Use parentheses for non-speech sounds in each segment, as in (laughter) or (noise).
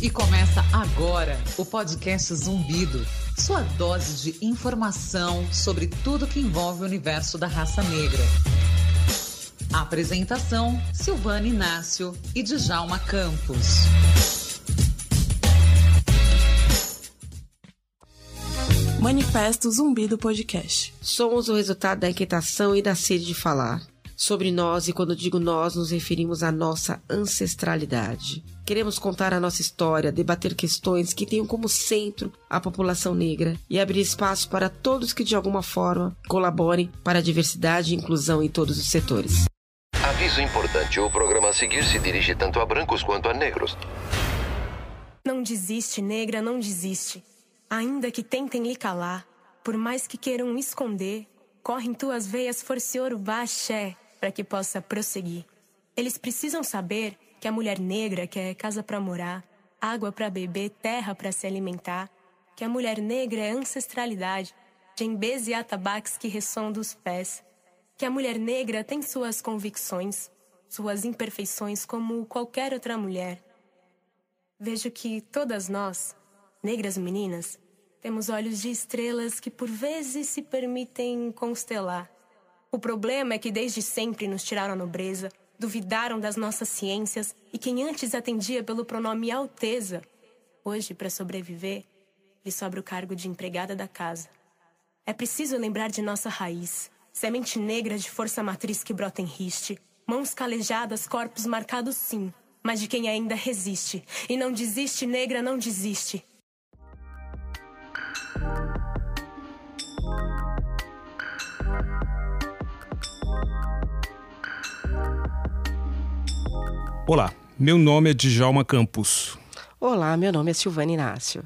E começa agora o podcast Zumbido, sua dose de informação sobre tudo que envolve o universo da raça negra. apresentação: Silvana Inácio e Djalma Campos. Manifesto Zumbi do Podcast. Somos o resultado da inquietação e da sede de falar. Sobre nós, e quando digo nós, nos referimos à nossa ancestralidade. Queremos contar a nossa história, debater questões que tenham como centro a população negra e abrir espaço para todos que de alguma forma colaborem para a diversidade e inclusão em todos os setores. Aviso importante: o programa a seguir se dirige tanto a brancos quanto a negros. Não desiste, negra, não desiste. Ainda que tentem lhe calar, por mais que queiram esconder, corre em tuas veias força urubá axé, para que possa prosseguir. Eles precisam saber que a mulher negra quer casa para morar, água para beber, terra para se alimentar, que a mulher negra é ancestralidade, djembês e atabaques que ressoam dos pés, que a mulher negra tem suas convicções, suas imperfeições como qualquer outra mulher. Vejo que todas nós, negras meninas, temos olhos de estrelas que por vezes se permitem constelar. O problema é que desde sempre nos tiraram a nobreza, duvidaram das nossas ciências e quem antes atendia pelo pronome Alteza, hoje, para sobreviver, lhe sobra o cargo de empregada da casa. É preciso lembrar de nossa raiz, semente negra de força matriz que brota em riste, mãos calejadas, corpos marcados sim, mas de quem ainda resiste. E não desiste, negra, não desiste. Olá, meu nome é Djalma Campos. Olá, meu nome é Silvana Inácio.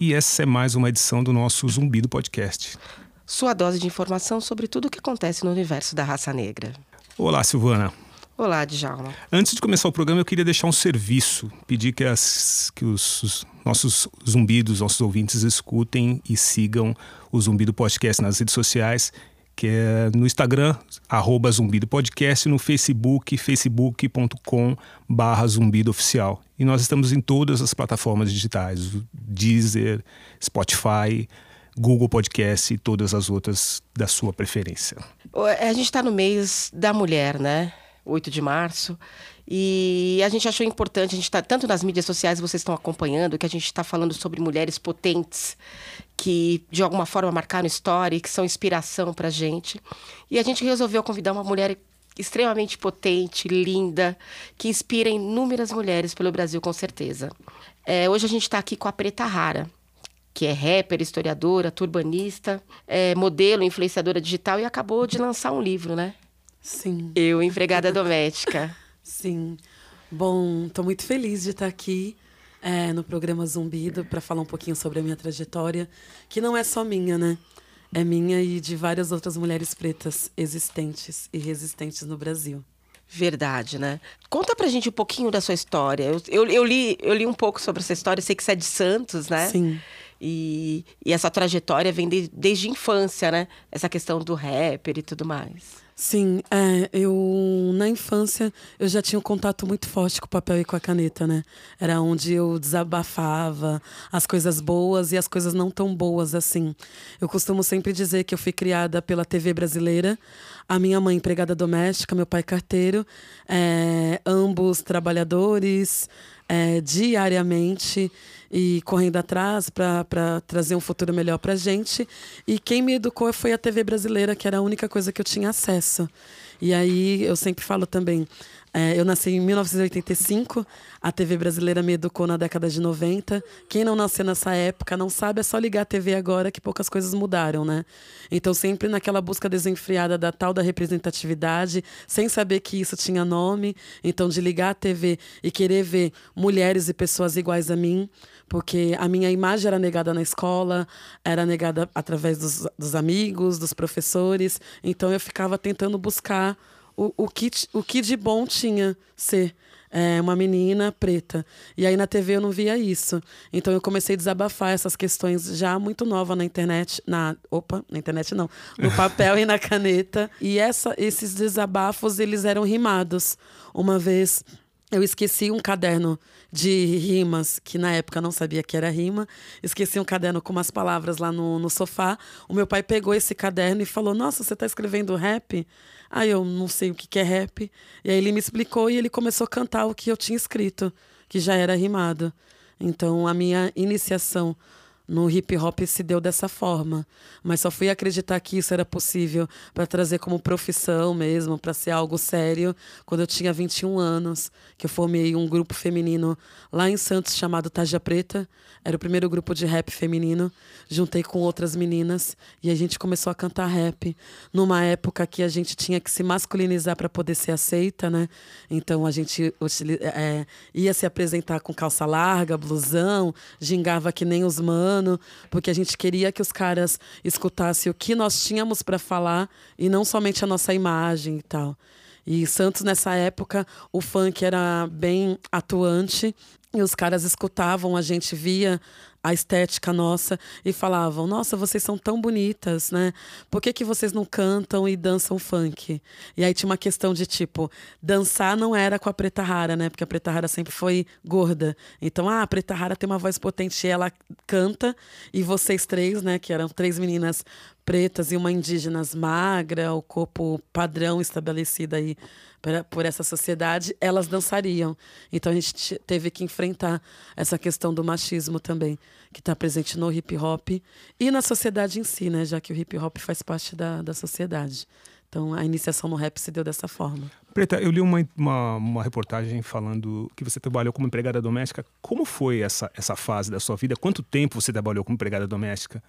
E essa é mais uma edição do nosso Zumbi do Podcast. Sua dose de informação sobre tudo o que acontece no universo da raça negra. Olá, Silvana. Olá, Djalma. Antes de começar o programa, eu queria deixar um serviço. Pedir que, as, que os, os nossos zumbidos, nossos ouvintes escutem e sigam o Zumbi do Podcast nas redes sociais que é no Instagram, arroba Podcast, no Facebook, facebook.com barra Zumbido Oficial. E nós estamos em todas as plataformas digitais, Deezer, Spotify, Google Podcast e todas as outras da sua preferência. A gente está no mês da mulher, né? 8 de março. E a gente achou importante, a gente está tanto nas mídias sociais, vocês estão acompanhando, que a gente está falando sobre mulheres potentes que de alguma forma marcaram história e que são inspiração para a gente. E a gente resolveu convidar uma mulher extremamente potente, linda, que inspira inúmeras mulheres pelo Brasil, com certeza. É, hoje a gente está aqui com a Preta Rara, que é rapper, historiadora, turbanista, é, modelo, influenciadora digital e acabou de lançar um livro, né? Sim. Eu, empregada doméstica. (laughs) Sim. Bom, estou muito feliz de estar aqui é, no programa Zumbido para falar um pouquinho sobre a minha trajetória, que não é só minha, né? É minha e de várias outras mulheres pretas existentes e resistentes no Brasil. Verdade, né? Conta pra gente um pouquinho da sua história. Eu, eu, eu, li, eu li um pouco sobre essa história, sei que você é de Santos, né? Sim. E, e essa trajetória vem de, desde a infância, né? Essa questão do rapper e tudo mais. Sim, é, eu na infância eu já tinha um contato muito forte com o papel e com a caneta, né? Era onde eu desabafava as coisas boas e as coisas não tão boas assim. Eu costumo sempre dizer que eu fui criada pela TV brasileira, a minha mãe empregada doméstica, meu pai carteiro, é, ambos trabalhadores é, diariamente e correndo atrás para trazer um futuro melhor para gente. E quem me educou foi a TV brasileira, que era a única coisa que eu tinha acesso. E aí eu sempre falo também, é, eu nasci em 1985, a TV brasileira me educou na década de 90. Quem não nasceu nessa época não sabe, é só ligar a TV agora que poucas coisas mudaram, né? Então, sempre naquela busca desenfreada da tal da representatividade, sem saber que isso tinha nome. Então, de ligar a TV e querer ver mulheres e pessoas iguais a mim, porque a minha imagem era negada na escola, era negada através dos, dos amigos, dos professores. Então, eu ficava tentando buscar o, o, que, o que de bom tinha ser é, uma menina preta. E aí na TV eu não via isso. Então eu comecei a desabafar essas questões já muito nova na internet, na opa, na internet não, no (laughs) papel e na caneta. E essa, esses desabafos eles eram rimados. Uma vez eu esqueci um caderno de rimas, que na época não sabia que era rima. Esqueci um caderno com umas palavras lá no, no sofá. O meu pai pegou esse caderno e falou: Nossa, você está escrevendo rap? Aí eu não sei o que, que é rap. E aí ele me explicou e ele começou a cantar o que eu tinha escrito, que já era rimado. Então a minha iniciação no hip hop se deu dessa forma. Mas só fui acreditar que isso era possível para trazer como profissão mesmo, para ser algo sério, quando eu tinha 21 anos, que eu formei um grupo feminino lá em Santos chamado Taja Preta. Era o primeiro grupo de rap feminino. Juntei com outras meninas e a gente começou a cantar rap numa época que a gente tinha que se masculinizar para poder ser aceita, né? Então a gente é, ia se apresentar com calça larga, blusão, gingava que nem os manos porque a gente queria que os caras escutassem o que nós tínhamos para falar e não somente a nossa imagem e tal. E Santos, nessa época, o funk era bem atuante e os caras escutavam, a gente via a estética nossa e falavam: Nossa, vocês são tão bonitas, né? Por que, que vocês não cantam e dançam funk? E aí tinha uma questão de tipo: dançar não era com a Preta Rara, né? Porque a Preta Rara sempre foi gorda. Então, ah, a Preta Rara tem uma voz potente e ela canta, e vocês três, né, que eram três meninas pretas e uma indígena magra, o corpo padrão estabelecido aí por essa sociedade, elas dançariam. Então a gente teve que enfrentar essa questão do machismo também, que está presente no hip hop e na sociedade em si, né? Já que o hip hop faz parte da, da sociedade. Então a iniciação no rap se deu dessa forma. Preta, eu li uma, uma, uma, reportagem falando que você trabalhou como empregada doméstica. Como foi essa, essa fase da sua vida? Quanto tempo você trabalhou como empregada doméstica?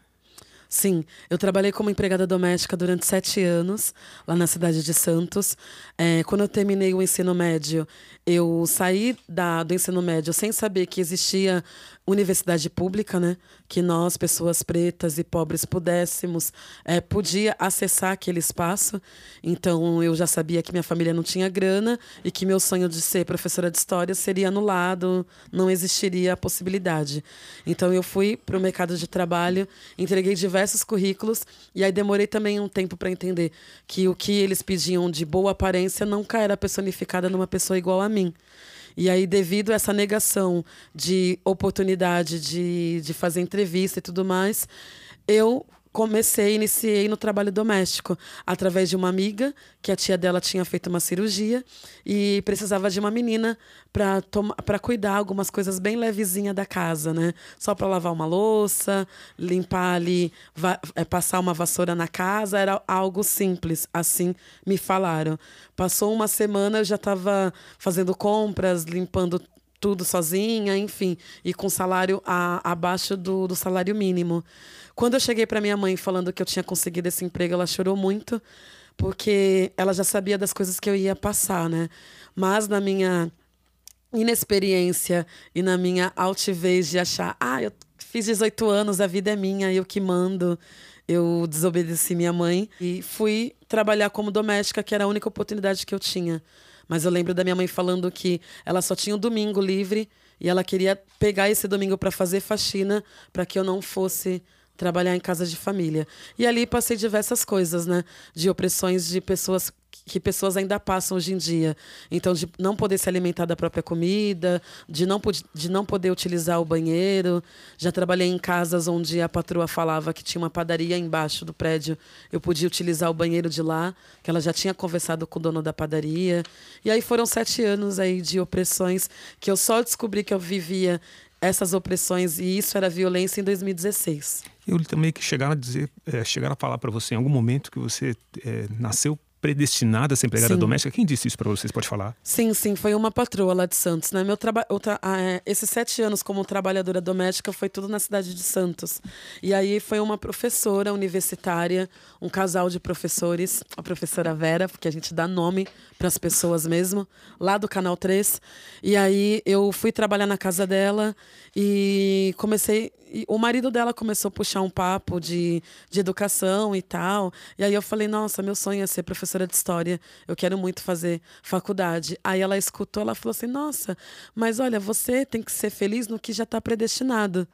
Sim, eu trabalhei como empregada doméstica durante sete anos, lá na cidade de Santos. É, quando eu terminei o ensino médio, eu saí da, do ensino médio sem saber que existia universidade pública, né? Que nós, pessoas pretas e pobres, pudéssemos, é, podia acessar aquele espaço. Então, eu já sabia que minha família não tinha grana e que meu sonho de ser professora de história seria anulado, não existiria a possibilidade. Então, eu fui para o mercado de trabalho, entreguei diversos currículos e aí demorei também um tempo para entender que o que eles pediam de boa aparência nunca era personificada numa pessoa igual a mim. E aí, devido a essa negação de oportunidade de, de fazer entrevista e tudo mais, eu comecei, iniciei no trabalho doméstico através de uma amiga que a tia dela tinha feito uma cirurgia e precisava de uma menina para cuidar algumas coisas bem levezinha da casa, né? Só para lavar uma louça, limpar ali, é, passar uma vassoura na casa, era algo simples, assim me falaram. Passou uma semana, eu já estava fazendo compras, limpando tudo sozinha, enfim, e com salário a, abaixo do, do salário mínimo. Quando eu cheguei para minha mãe falando que eu tinha conseguido esse emprego, ela chorou muito, porque ela já sabia das coisas que eu ia passar, né? Mas na minha inexperiência e na minha altivez de achar, ah, eu fiz 18 anos, a vida é minha, eu que mando. Eu desobedeci minha mãe e fui trabalhar como doméstica, que era a única oportunidade que eu tinha. Mas eu lembro da minha mãe falando que ela só tinha o domingo livre e ela queria pegar esse domingo para fazer faxina para que eu não fosse trabalhar em casa de família. E ali passei diversas coisas, né? De opressões de pessoas que pessoas ainda passam hoje em dia. Então, de não poder se alimentar da própria comida, de não, de não poder utilizar o banheiro. Já trabalhei em casas onde a patroa falava que tinha uma padaria embaixo do prédio, eu podia utilizar o banheiro de lá, que ela já tinha conversado com o dono da padaria. E aí foram sete anos aí de opressões que eu só descobri que eu vivia essas opressões e isso era violência em 2016. Eu também que chegaram a dizer, é, chegaram a falar para você em algum momento que você é, nasceu predestinada a ser empregada sim. doméstica? Quem disse isso para vocês? Pode falar? Sim, sim, foi uma patroa lá de Santos, né? Meu traba tra ah, é, esses sete anos como trabalhadora doméstica foi tudo na cidade de Santos. E aí foi uma professora universitária, um casal de professores, a professora Vera, porque a gente dá nome para as pessoas mesmo, lá do Canal 3. E aí eu fui trabalhar na casa dela e comecei. O marido dela começou a puxar um papo de, de educação e tal. E aí eu falei: Nossa, meu sonho é ser professora de história. Eu quero muito fazer faculdade. Aí ela escutou, ela falou assim: Nossa, mas olha, você tem que ser feliz no que já está predestinado.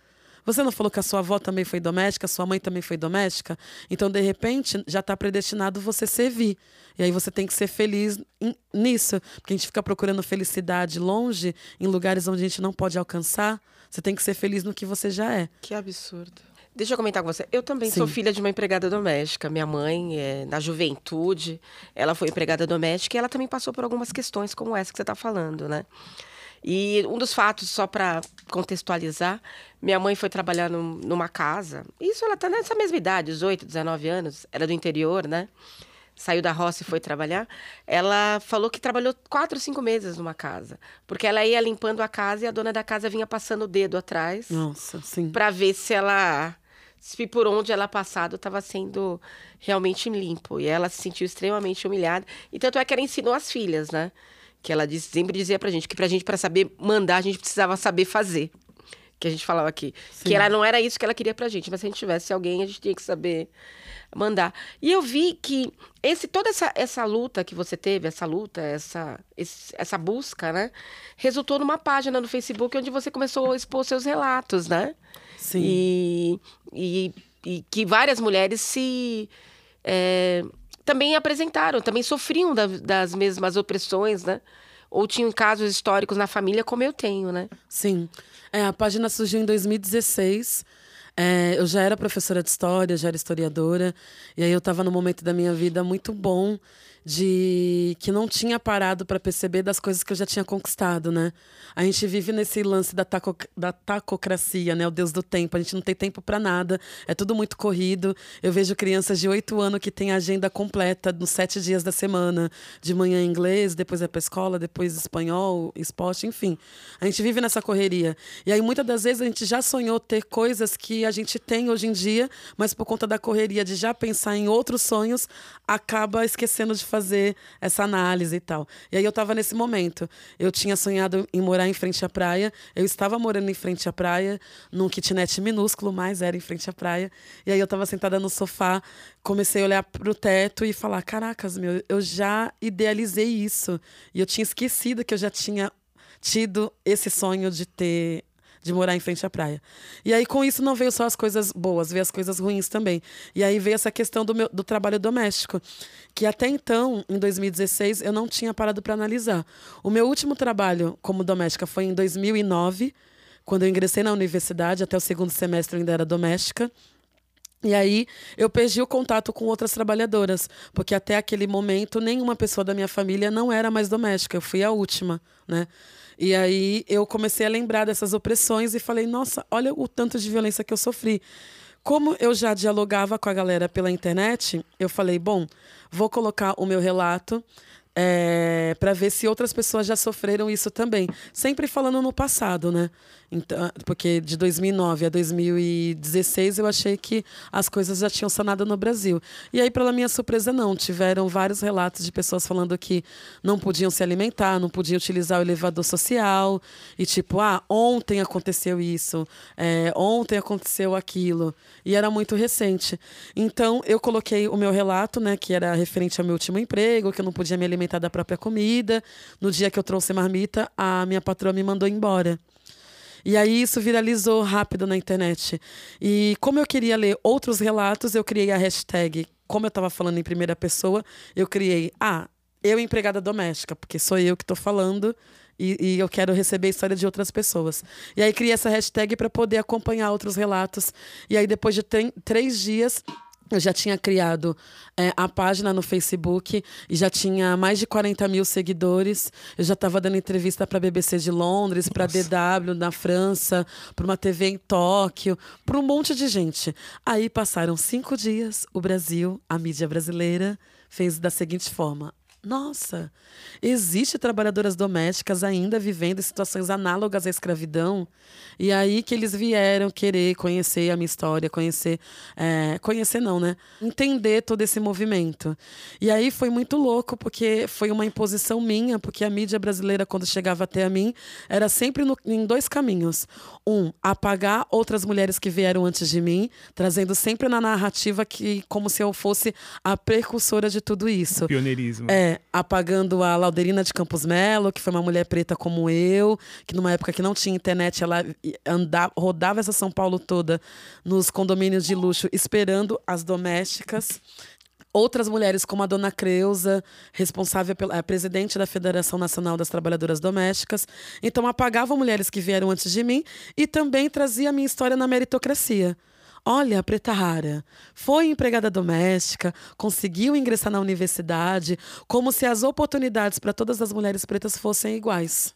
Você não falou que a sua avó também foi doméstica, sua mãe também foi doméstica? Então, de repente, já está predestinado você servir. E aí você tem que ser feliz nisso. Porque a gente fica procurando felicidade longe, em lugares onde a gente não pode alcançar. Você tem que ser feliz no que você já é. Que absurdo. Deixa eu comentar com você. Eu também Sim. sou filha de uma empregada doméstica. Minha mãe, é, na juventude, ela foi empregada doméstica e ela também passou por algumas questões como essa que você está falando, né? E um dos fatos, só para contextualizar, minha mãe foi trabalhar num, numa casa. Isso ela está nessa mesma idade, 18, 19 anos. Era do interior, né? Saiu da roça e foi trabalhar. Ela falou que trabalhou quatro, cinco meses numa casa. Porque ela ia limpando a casa e a dona da casa vinha passando o dedo atrás. Nossa, sim. Para ver se ela se por onde ela passado estava sendo realmente limpo. E ela se sentiu extremamente humilhada. E tanto é que ela ensinou as filhas, né? que ela disse, sempre dizia pra gente que pra gente, para saber mandar, a gente precisava saber fazer. Que a gente falava aqui. Sim. Que ela não era isso que ela queria pra gente, mas se a gente tivesse alguém, a gente tinha que saber mandar. E eu vi que esse toda essa, essa luta que você teve, essa luta, essa, esse, essa busca, né? Resultou numa página no Facebook onde você começou a expor seus relatos, né? Sim. E, e, e que várias mulheres se. É, também apresentaram, também sofriam da, das mesmas opressões, né? Ou tinham casos históricos na família, como eu tenho, né? Sim. É, a página surgiu em 2016. É, eu já era professora de história, já era historiadora. E aí eu estava num momento da minha vida muito bom de que não tinha parado para perceber das coisas que eu já tinha conquistado, né? A gente vive nesse lance da, taco, da tacocracia, né? O Deus do tempo. A gente não tem tempo para nada, é tudo muito corrido. Eu vejo crianças de oito anos que têm agenda completa nos sete dias da semana. De manhã inglês, depois é para escola, depois espanhol, esporte, enfim. A gente vive nessa correria. E aí, muitas das vezes, a gente já sonhou ter coisas que a gente tem hoje em dia, mas por conta da correria de já pensar em outros sonhos, acaba esquecendo de fazer essa análise e tal. E aí eu estava nesse momento. Eu tinha sonhado em morar em frente à praia. Eu estava morando em frente à praia, num kitnet minúsculo, mas era em frente à praia. E aí eu estava sentada no sofá, comecei a olhar para o teto e falar: caracas, meu, eu já idealizei isso. E eu tinha esquecido que eu já tinha tido esse sonho de ter de morar em frente à praia. E aí, com isso, não veio só as coisas boas, veio as coisas ruins também. E aí veio essa questão do, meu, do trabalho doméstico, que até então, em 2016, eu não tinha parado para analisar. O meu último trabalho como doméstica foi em 2009, quando eu ingressei na universidade, até o segundo semestre eu ainda era doméstica. E aí eu perdi o contato com outras trabalhadoras, porque até aquele momento nenhuma pessoa da minha família não era mais doméstica, eu fui a última, né? E aí eu comecei a lembrar dessas opressões e falei, nossa, olha o tanto de violência que eu sofri. Como eu já dialogava com a galera pela internet, eu falei, bom, vou colocar o meu relato é, para ver se outras pessoas já sofreram isso também. Sempre falando no passado, né? Então, porque de 2009 a 2016 eu achei que as coisas já tinham sanado no Brasil. E aí, pela minha surpresa, não. Tiveram vários relatos de pessoas falando que não podiam se alimentar, não podiam utilizar o elevador social. E tipo, ah, ontem aconteceu isso, é, ontem aconteceu aquilo. E era muito recente. Então, eu coloquei o meu relato, né, que era referente ao meu último emprego, que eu não podia me alimentar da própria comida. No dia que eu trouxe marmita, a minha patroa me mandou embora. E aí isso viralizou rápido na internet. E como eu queria ler outros relatos, eu criei a hashtag. Como eu estava falando em primeira pessoa, eu criei, ah, eu empregada doméstica, porque sou eu que estou falando e, e, eu quero receber história de outras pessoas. E aí criei essa hashtag para poder acompanhar outros relatos. E aí depois de três dias eu já tinha criado é, a página no Facebook e já tinha mais de 40 mil seguidores. Eu já estava dando entrevista para a BBC de Londres, para a DW na França, para uma TV em Tóquio, para um monte de gente. Aí passaram cinco dias, o Brasil, a mídia brasileira, fez da seguinte forma: nossa, existe trabalhadoras domésticas ainda vivendo em situações análogas à escravidão. E aí que eles vieram querer conhecer a minha história, conhecer. É, conhecer não, né? Entender todo esse movimento. E aí foi muito louco, porque foi uma imposição minha, porque a mídia brasileira, quando chegava até a mim, era sempre no, em dois caminhos. Um, apagar outras mulheres que vieram antes de mim, trazendo sempre na narrativa que como se eu fosse a precursora de tudo isso. Pioneirismo. É, é, apagando a Lauderina de Campos Melo, que foi uma mulher preta como eu, que numa época que não tinha internet, ela andava, rodava essa São Paulo toda nos condomínios de luxo esperando as domésticas outras mulheres, como a dona Creuza, responsável pela presidente da Federação Nacional das Trabalhadoras Domésticas. Então, apagava mulheres que vieram antes de mim e também trazia a minha história na meritocracia. Olha, Preta Rara foi empregada doméstica, conseguiu ingressar na universidade, como se as oportunidades para todas as mulheres pretas fossem iguais.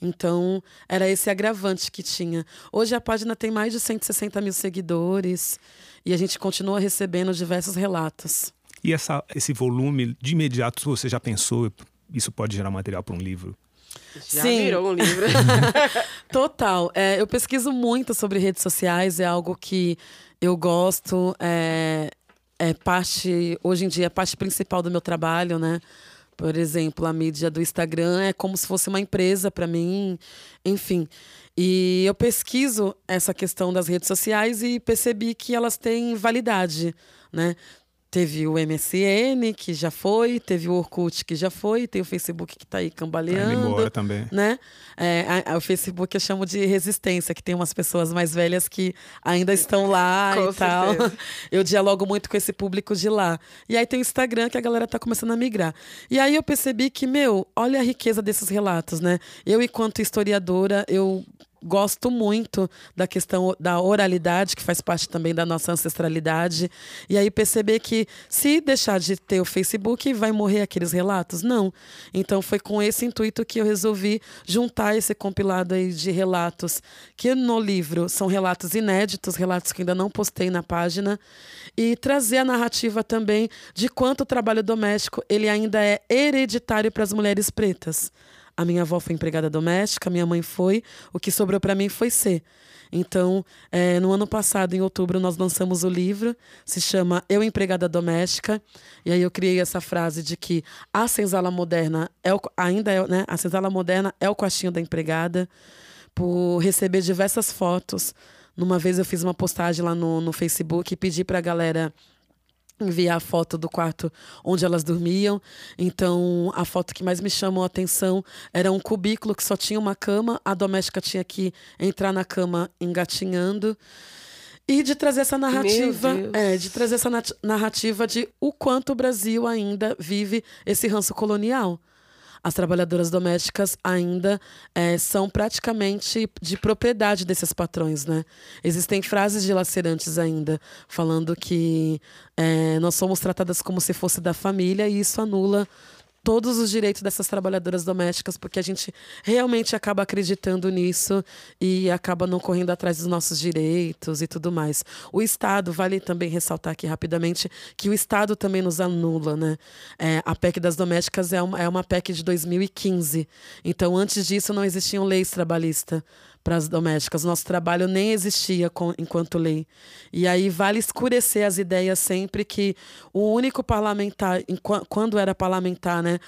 Então, era esse agravante que tinha. Hoje a página tem mais de 160 mil seguidores e a gente continua recebendo diversos relatos. E essa, esse volume, de imediato, você já pensou, isso pode gerar material para um livro? Já Sim. virou um livro. (laughs) Total. É, eu pesquiso muito sobre redes sociais, é algo que eu gosto, é, é parte, hoje em dia, é parte principal do meu trabalho, né? Por exemplo, a mídia do Instagram é como se fosse uma empresa para mim, enfim. E eu pesquiso essa questão das redes sociais e percebi que elas têm validade, né? Teve o MSN, que já foi, teve o Orkut, que já foi, tem o Facebook que está aí cambaleando. Tá embora também. Né? É, a- a- o Facebook eu chamo de resistência, que tem umas pessoas mais velhas que ainda estão lá Com e tal. certeza. Eu dialogo muito com esse público de lá. E aí tem o Instagram, que a galera tá começando a migrar. E aí eu percebi que, meu, olha a riqueza desses relatos, né? Eu, enquanto historiadora, eu gosto muito da questão da oralidade, que faz parte também da nossa ancestralidade. E aí perceber que se deixar de ter o Facebook, vai morrer aqueles relatos? Não. Então foi com esse intuito que eu resolvi juntar esse compilado aí de relatos, que no livro são relatos inéditos, relatos que ainda não postei na página, e trazer a narrativa também de quanto o trabalho doméstico ele ainda é hereditário para as mulheres pretas. A minha avó foi empregada doméstica, minha mãe foi. O que sobrou para mim foi ser. Então, eh, no ano passado, em outubro, nós lançamos o livro, se chama Eu Empregada Doméstica. E aí eu criei essa frase de que a senzala moderna é o, ainda é, né? A senzala moderna é o quartinho da empregada, por receber diversas fotos. Numa vez eu fiz uma postagem lá no, no Facebook e pedi para a galera enviar a foto do quarto onde elas dormiam. Então, a foto que mais me chamou a atenção era um cubículo que só tinha uma cama, a doméstica tinha que entrar na cama engatinhando. E de trazer essa narrativa, é, de trazer essa narrativa de o quanto o Brasil ainda vive esse ranço colonial. As trabalhadoras domésticas ainda eh, são praticamente de propriedade desses patrões, né? Existem frases dilacerantes ainda, falando que eh, nós somos tratadas como se fosse da família e isso anula todos os direitos dessas trabalhadoras domésticas, porque a gente realmente acaba acreditando nisso e acaba não correndo atrás dos nossos direitos e tudo mais. O Estado, vale também ressaltar aqui rapidamente, que o Estado também nos anula, né? É, a PEC das domésticas é uma, é uma PEC de 2015. Então, antes disso, não existiam leis trabalhistas para as domésticas. Nosso trabalho nem existia com- enquanto lei. E aí vale escurecer as ideias sempre que o único parlamentar, quando era parlamentar, né,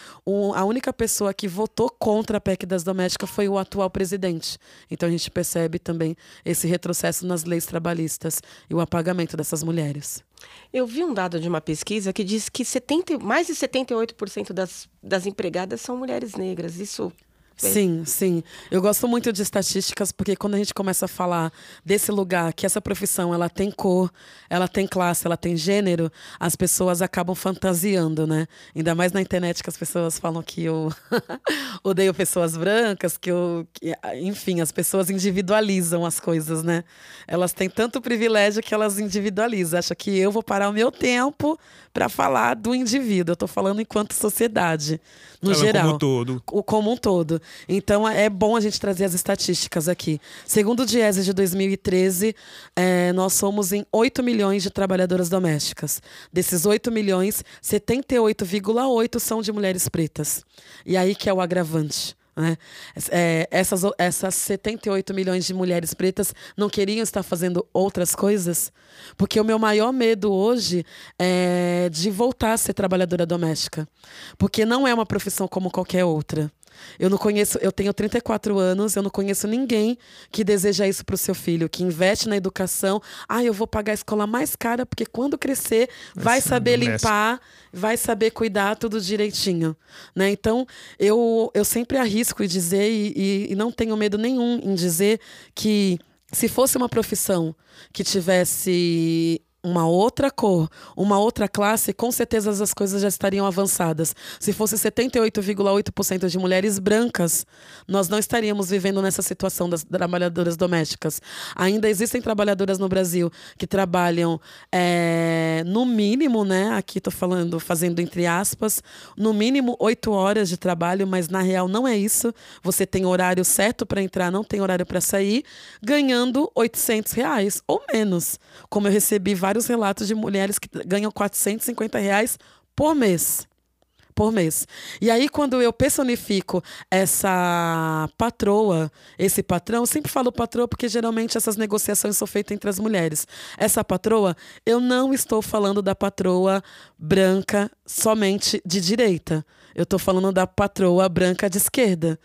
a única pessoa que votou contra a PEC das domésticas foi o atual presidente. Então a gente percebe também esse retrocesso nas leis trabalhistas e o apagamento dessas mulheres. Eu vi um dado de uma pesquisa que diz que 70, mais de 78% das, das empregadas são mulheres negras. Isso. Sim, sim. Eu gosto muito de estatísticas porque quando a gente começa a falar desse lugar, que essa profissão ela tem cor, ela tem classe, ela tem gênero, as pessoas acabam fantasiando, né? Ainda mais na internet que as pessoas falam que eu (laughs) odeio pessoas brancas, que eu, que- enfim, as pessoas individualizam as coisas, né? Elas têm tanto privilégio que elas individualizam. Acha que eu vou parar o meu tempo para falar do indivíduo. Eu tô falando enquanto sociedade, no Ela geral como um todo. o como um todo. Então é bom a gente trazer as estatísticas aqui. Segundo o Diese de 2013, eh, nós somos em 8 milhões de trabalhadoras domésticas. Desses 8 milhões, 78,8 são de mulheres pretas. E aí que é o agravante. Né? É, essas, essas 78 milhões de mulheres pretas não queriam estar fazendo outras coisas? Porque o meu maior medo hoje é de voltar a ser trabalhadora doméstica. Porque não é uma profissão como qualquer outra. Eu não conheço, eu tenho 34 anos, eu não conheço ninguém que deseja isso para o seu filho, que investe na educação. Ah, eu vou pagar a escola mais cara, porque quando crescer, vai saber limpar, vai saber cuidar tudo direitinho. Né? Então, eu, eu sempre arrisco em dizer, e, e, e não tenho medo nenhum em dizer que se fosse uma profissão que tivesse uma outra cor, uma outra classe, com certeza as coisas já estariam avançadas. Se fosse 78,8% de mulheres brancas, nós não estaríamos vivendo nessa situação das trabalhadoras domésticas. Ainda existem trabalhadoras no Brasil que trabalham é, no mínimo, né? Aqui estou falando, fazendo entre aspas, no mínimo oito horas de trabalho, mas na real não é isso. Você tem horário certo para entrar, não tem horário para sair, ganhando 800 reais ou menos. Como eu recebi vários vários relatos de mulheres que ganham 450 reais por mês. Por mês. E aí, quando eu personifico essa patroa, esse patrão, sempre falo patroa porque geralmente essas negociações são feitas entre as mulheres. Essa patroa, eu não estou falando da patroa branca somente de direita. Eu estou falando da patroa branca de esquerda.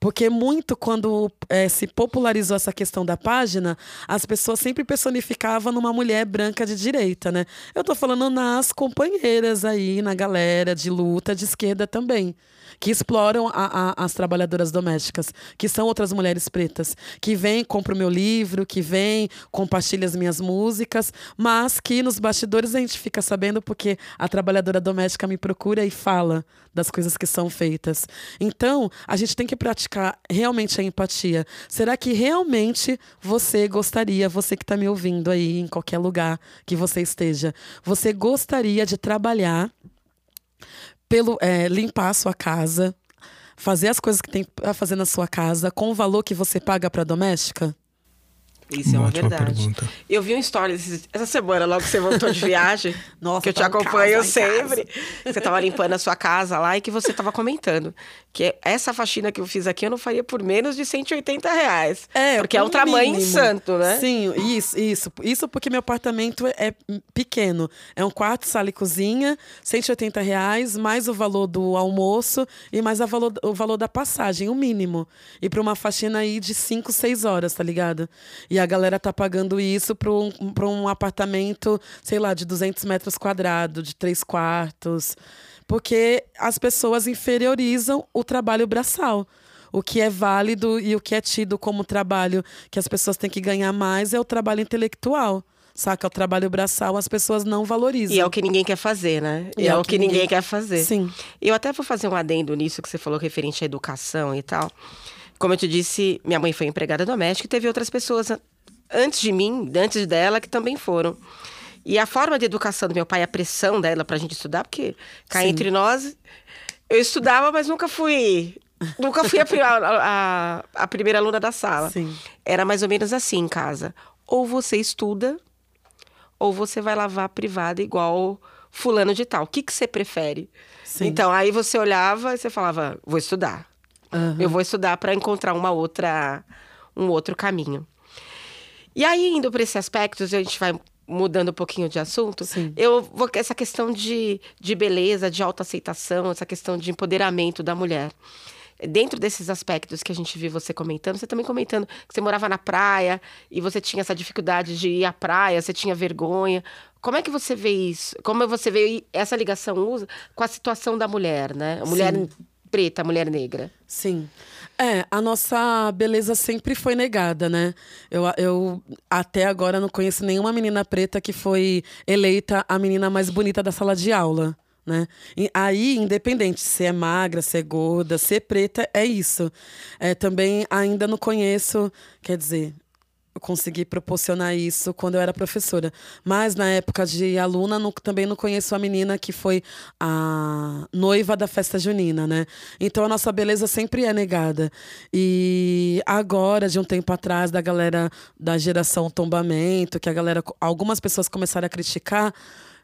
Porque muito quando é, se popularizou essa questão da página, as pessoas sempre personificavam numa mulher branca de direita, né? Eu tô falando nas companheiras aí, na galera de luta de esquerda também que exploram a, a, as trabalhadoras domésticas, que são outras mulheres pretas, que vêm, compram meu livro, que vêm, compartilham as minhas músicas, mas que nos bastidores a gente fica sabendo porque a trabalhadora doméstica me procura e fala das coisas que são feitas. Então, a gente tem que praticar realmente a empatia. Será que realmente você gostaria, você que está me ouvindo aí em qualquer lugar que você esteja, você gostaria de trabalhar pelo é, limpar a sua casa, fazer as coisas que tem para fazer na sua casa com o valor que você paga para doméstica? Isso uma é uma verdade. Pergunta. Eu vi um story essa semana, logo que você voltou de viagem. (laughs) Nossa, que eu te acompanho sempre. Você estava limpando a sua casa lá e que você estava comentando que essa faxina que eu fiz aqui eu não faria por menos de 180 reais. É, porque é um tamanho santo, né? Sim, isso, isso. Isso porque meu apartamento é pequeno. É um quarto, sala e cozinha, 180 reais, mais o valor do almoço e mais valor, o valor da passagem, o mínimo. E para uma faxina aí de 5, 6 horas, tá ligado? E a galera tá pagando isso para um, pra um apartamento, sei lá, de 200 metros quadrados, de três quartos porque as pessoas inferiorizam o trabalho braçal. O que é válido e o que é tido como trabalho que as pessoas têm que ganhar mais é o trabalho intelectual. Saca? O trabalho braçal as pessoas não valorizam. E é o que ninguém quer fazer, né? E, e é, é, o que, que ninguém... ninguém quer fazer. Sim. Eu até vou fazer um adendo nisso que você falou referente à educação e tal. Como eu te disse, minha mãe foi empregada doméstica e teve outras pessoas antes de mim, antes dela, que também foram. E a forma de educação do meu pai, a pressão dela pra gente estudar, porque cá entre nós, eu estudava, mas nunca fui. Nunca fui a, a, a, primeira aluna da sala. Sim. Era mais ou menos assim em casa. Ou você estuda, ou você vai lavar privada igual fulano de tal. O que, que você prefere? Sim. Então, aí você olhava e você falava, vou estudar. Uhum. Eu vou estudar para encontrar uma outra, um outro caminho. E aí, indo para esse aspecto, a gente vai mudando um pouquinho de assunto, Sim. eu vou essa questão de, de beleza, de autoaceitação, essa questão de empoderamento da mulher. Dentro desses aspectos que a gente viu você comentando, você também comentando que você morava na praia e você tinha essa dificuldade de ir à praia, você tinha vergonha. Como é que você vê isso? Como você vê essa ligação usa com a situação da mulher, né? A mulher Sim. Preta, mulher negra. Sim. É, a nossa beleza sempre foi negada, né? Eu, eu até agora não conheço nenhuma menina preta que foi eleita a menina mais bonita da sala de aula. Né? E aí, independente se é magra, se é gorda, se é preta, é isso. É, também ainda não conheço, quer dizer, eu consegui proporcionar isso quando eu era professora. Mas na época de aluna, não, também não conheço a menina que foi a noiva da festa junina, né? Então a nossa beleza sempre é negada. E agora, de um tempo atrás, da galera da geração tombamento, que a galera, algumas pessoas começaram a criticar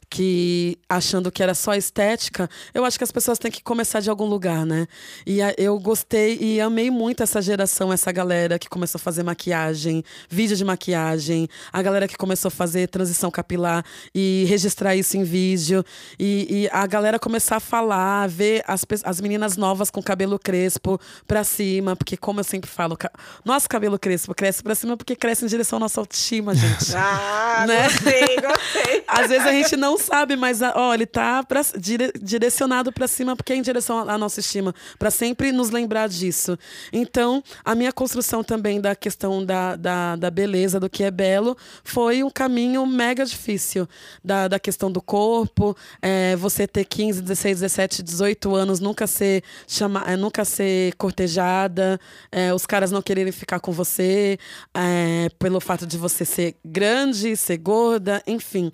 que achando que era só estética, eu acho que as pessoas têm que começar de algum lugar, né? E a, eu gostei e amei muito essa geração, essa galera que começou a fazer maquiagem, vídeo de maquiagem, a galera que começou a fazer transição capilar e registrar isso em vídeo, e, e a galera começar a falar, ver as, as meninas novas com cabelo crespo pra cima, porque como eu sempre falo, nosso cabelo crespo cresce pra cima porque cresce em direção à nossa autoestima, gente. (laughs) ah, né? gostei, gostei. Às vezes a gente não sabe, mas ó, ele tá pra, dire, direcionado para cima porque é em direção à nossa estima, para sempre nos lembrar disso. Então, a minha construção também da questão da, da, da beleza, do que é belo, foi um caminho mega difícil. Da, da questão do corpo, é, você ter 15, 16, 17, 18 anos, nunca ser, chama, é, nunca ser cortejada, é, os caras não quererem ficar com você, é, pelo fato de você ser grande, ser gorda, enfim.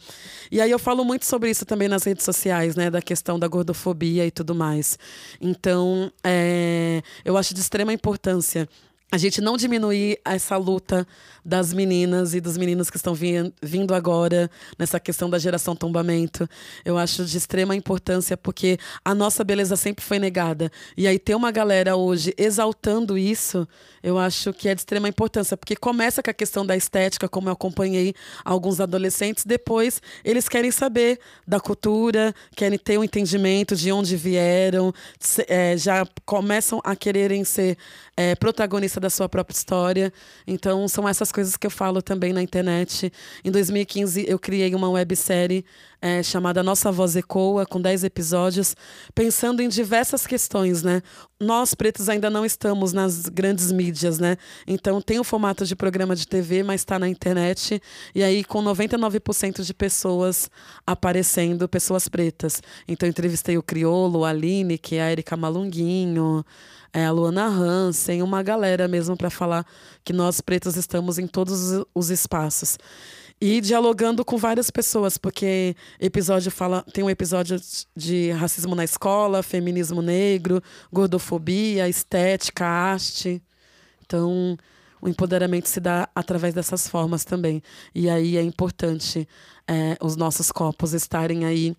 E aí eu falo muito sobre isso também nas redes sociais, né? Da questão da gordofobia e tudo mais. Então, é, eu acho de extrema importância a gente não diminuir essa luta das meninas e dos meninos que estão vindo agora nessa questão da geração tombamento. Eu acho de extrema importância porque a nossa beleza sempre foi negada. E aí ter uma galera hoje exaltando isso, eu acho que é de extrema importância, porque começa com a questão da estética, como eu acompanhei alguns adolescentes, depois eles querem saber da cultura, querem ter um entendimento de onde vieram, é, já começam a quererem ser é, protagonista da sua própria história. Então, são essas coisas que eu falo também na internet. Em 2015, eu criei uma websérie é, chamada Nossa Voz Ecoa, com 10 episódios, pensando em diversas questões, né? Nós, pretos, ainda não estamos nas grandes mídias, né? Então, tem o formato de programa de TV, mas está na internet. E aí, com 99% de pessoas aparecendo, pessoas pretas. Então, entrevistei o Criolo, a Aline, que é a Erika Malunguinho é, a Luana Hansen, uma galera mesmo para falar que nós pretos estamos em todos os espaços. E dialogando com várias pessoas, porque episódio fala, tem um episódio de racismo na escola, feminismo negro, gordofobia, estética, haste. Então, o empoderamento se dá através dessas formas também. E aí é importante é, os nossos corpos estarem aí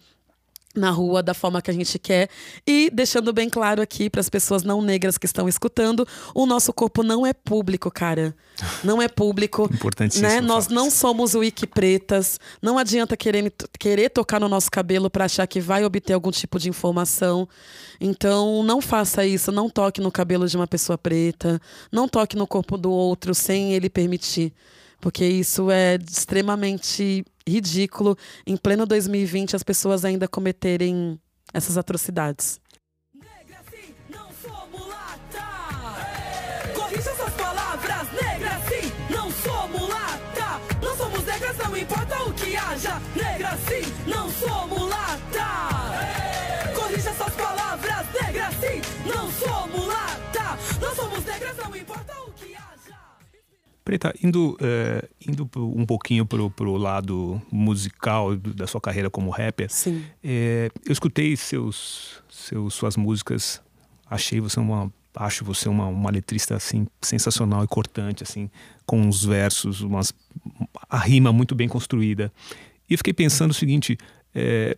na rua da forma que a gente quer e deixando bem claro aqui para as pessoas não negras que estão escutando, o nosso corpo não é público, cara. Não é público, (laughs) né? Nós não somos wiki pretas. Não adianta querer, querer tocar no nosso cabelo para achar que vai obter algum tipo de informação. Então, não faça isso, não toque no cabelo de uma pessoa preta, não toque no corpo do outro sem ele permitir porque isso é extremamente ridículo em pleno 2020 as pessoas ainda cometerem essas atrocidades. Preta, indo, é, indo um pouquinho pro, pro lado musical da sua carreira como rapper, Sim. É, eu escutei seus, seus, suas músicas, achei você uma, acho você uma, uma letrista assim sensacional e cortante, assim, com uns versos, umas, a rima muito bem construída. E eu fiquei pensando o seguinte, é,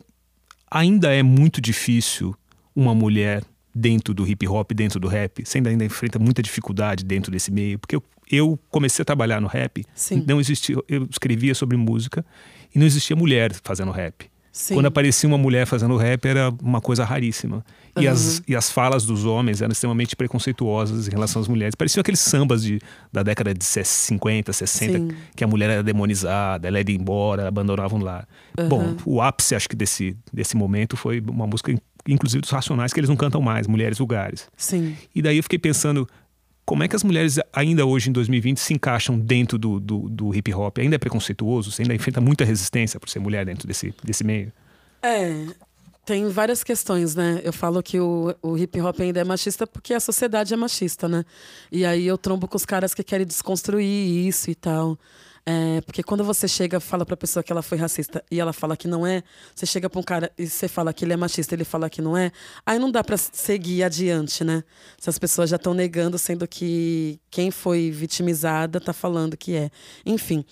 ainda é muito difícil uma mulher dentro do hip hop, dentro do rap? Você ainda, ainda enfrenta muita dificuldade dentro desse meio? Porque eu, eu comecei a trabalhar no rap, Sim. não existia, eu escrevia sobre música e não existia mulher fazendo rap. Sim. Quando aparecia uma mulher fazendo rap era uma coisa raríssima. Uhum. E, as, e as falas dos homens eram extremamente preconceituosas em relação às mulheres. Pareciam aqueles sambas de, da década de 50, 60, Sim. que a mulher era demonizada, ela ia embora, abandonavam lá. Uhum. Bom, o ápice, acho que desse, desse momento foi uma música inclusive dos Racionais, que eles não cantam mais, Mulheres Vulgares. Sim. E daí eu fiquei pensando, como é que as mulheres ainda hoje, em 2020, se encaixam dentro do, do, do hip hop? Ainda é preconceituoso? Você ainda enfrenta muita resistência por ser mulher dentro desse, desse meio? É, tem várias questões, né? Eu falo que o, o hip hop ainda é machista porque a sociedade é machista, né? E aí eu trombo com os caras que querem desconstruir isso e tal. É, porque quando você chega fala pra pessoa que ela foi racista e ela fala que não é, você chega pra um cara e você fala que ele é machista ele fala que não é, aí não dá pra seguir adiante, né? Se as pessoas já estão negando, sendo que quem foi vitimizada tá falando que é. Enfim,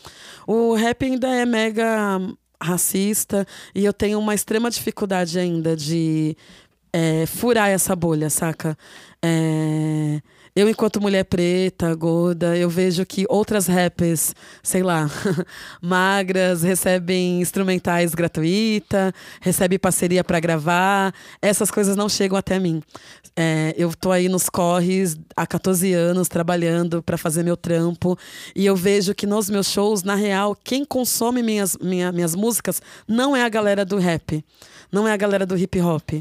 o rap ainda é mega racista e eu tenho uma extrema dificuldade ainda de é, furar essa bolha, saca? É, eu, enquanto mulher preta, gorda, eu vejo que outras rappers, sei lá, (laughs) magras, recebem instrumentais gratuita, recebem parceria para gravar. Essas coisas não chegam até mim. É, eu tô aí nos corres há 14 anos trabalhando para fazer meu trampo e eu vejo que nos meus shows, na real, quem consome minhas, minha, minhas músicas não é a galera do rap, não é a galera do hip hop.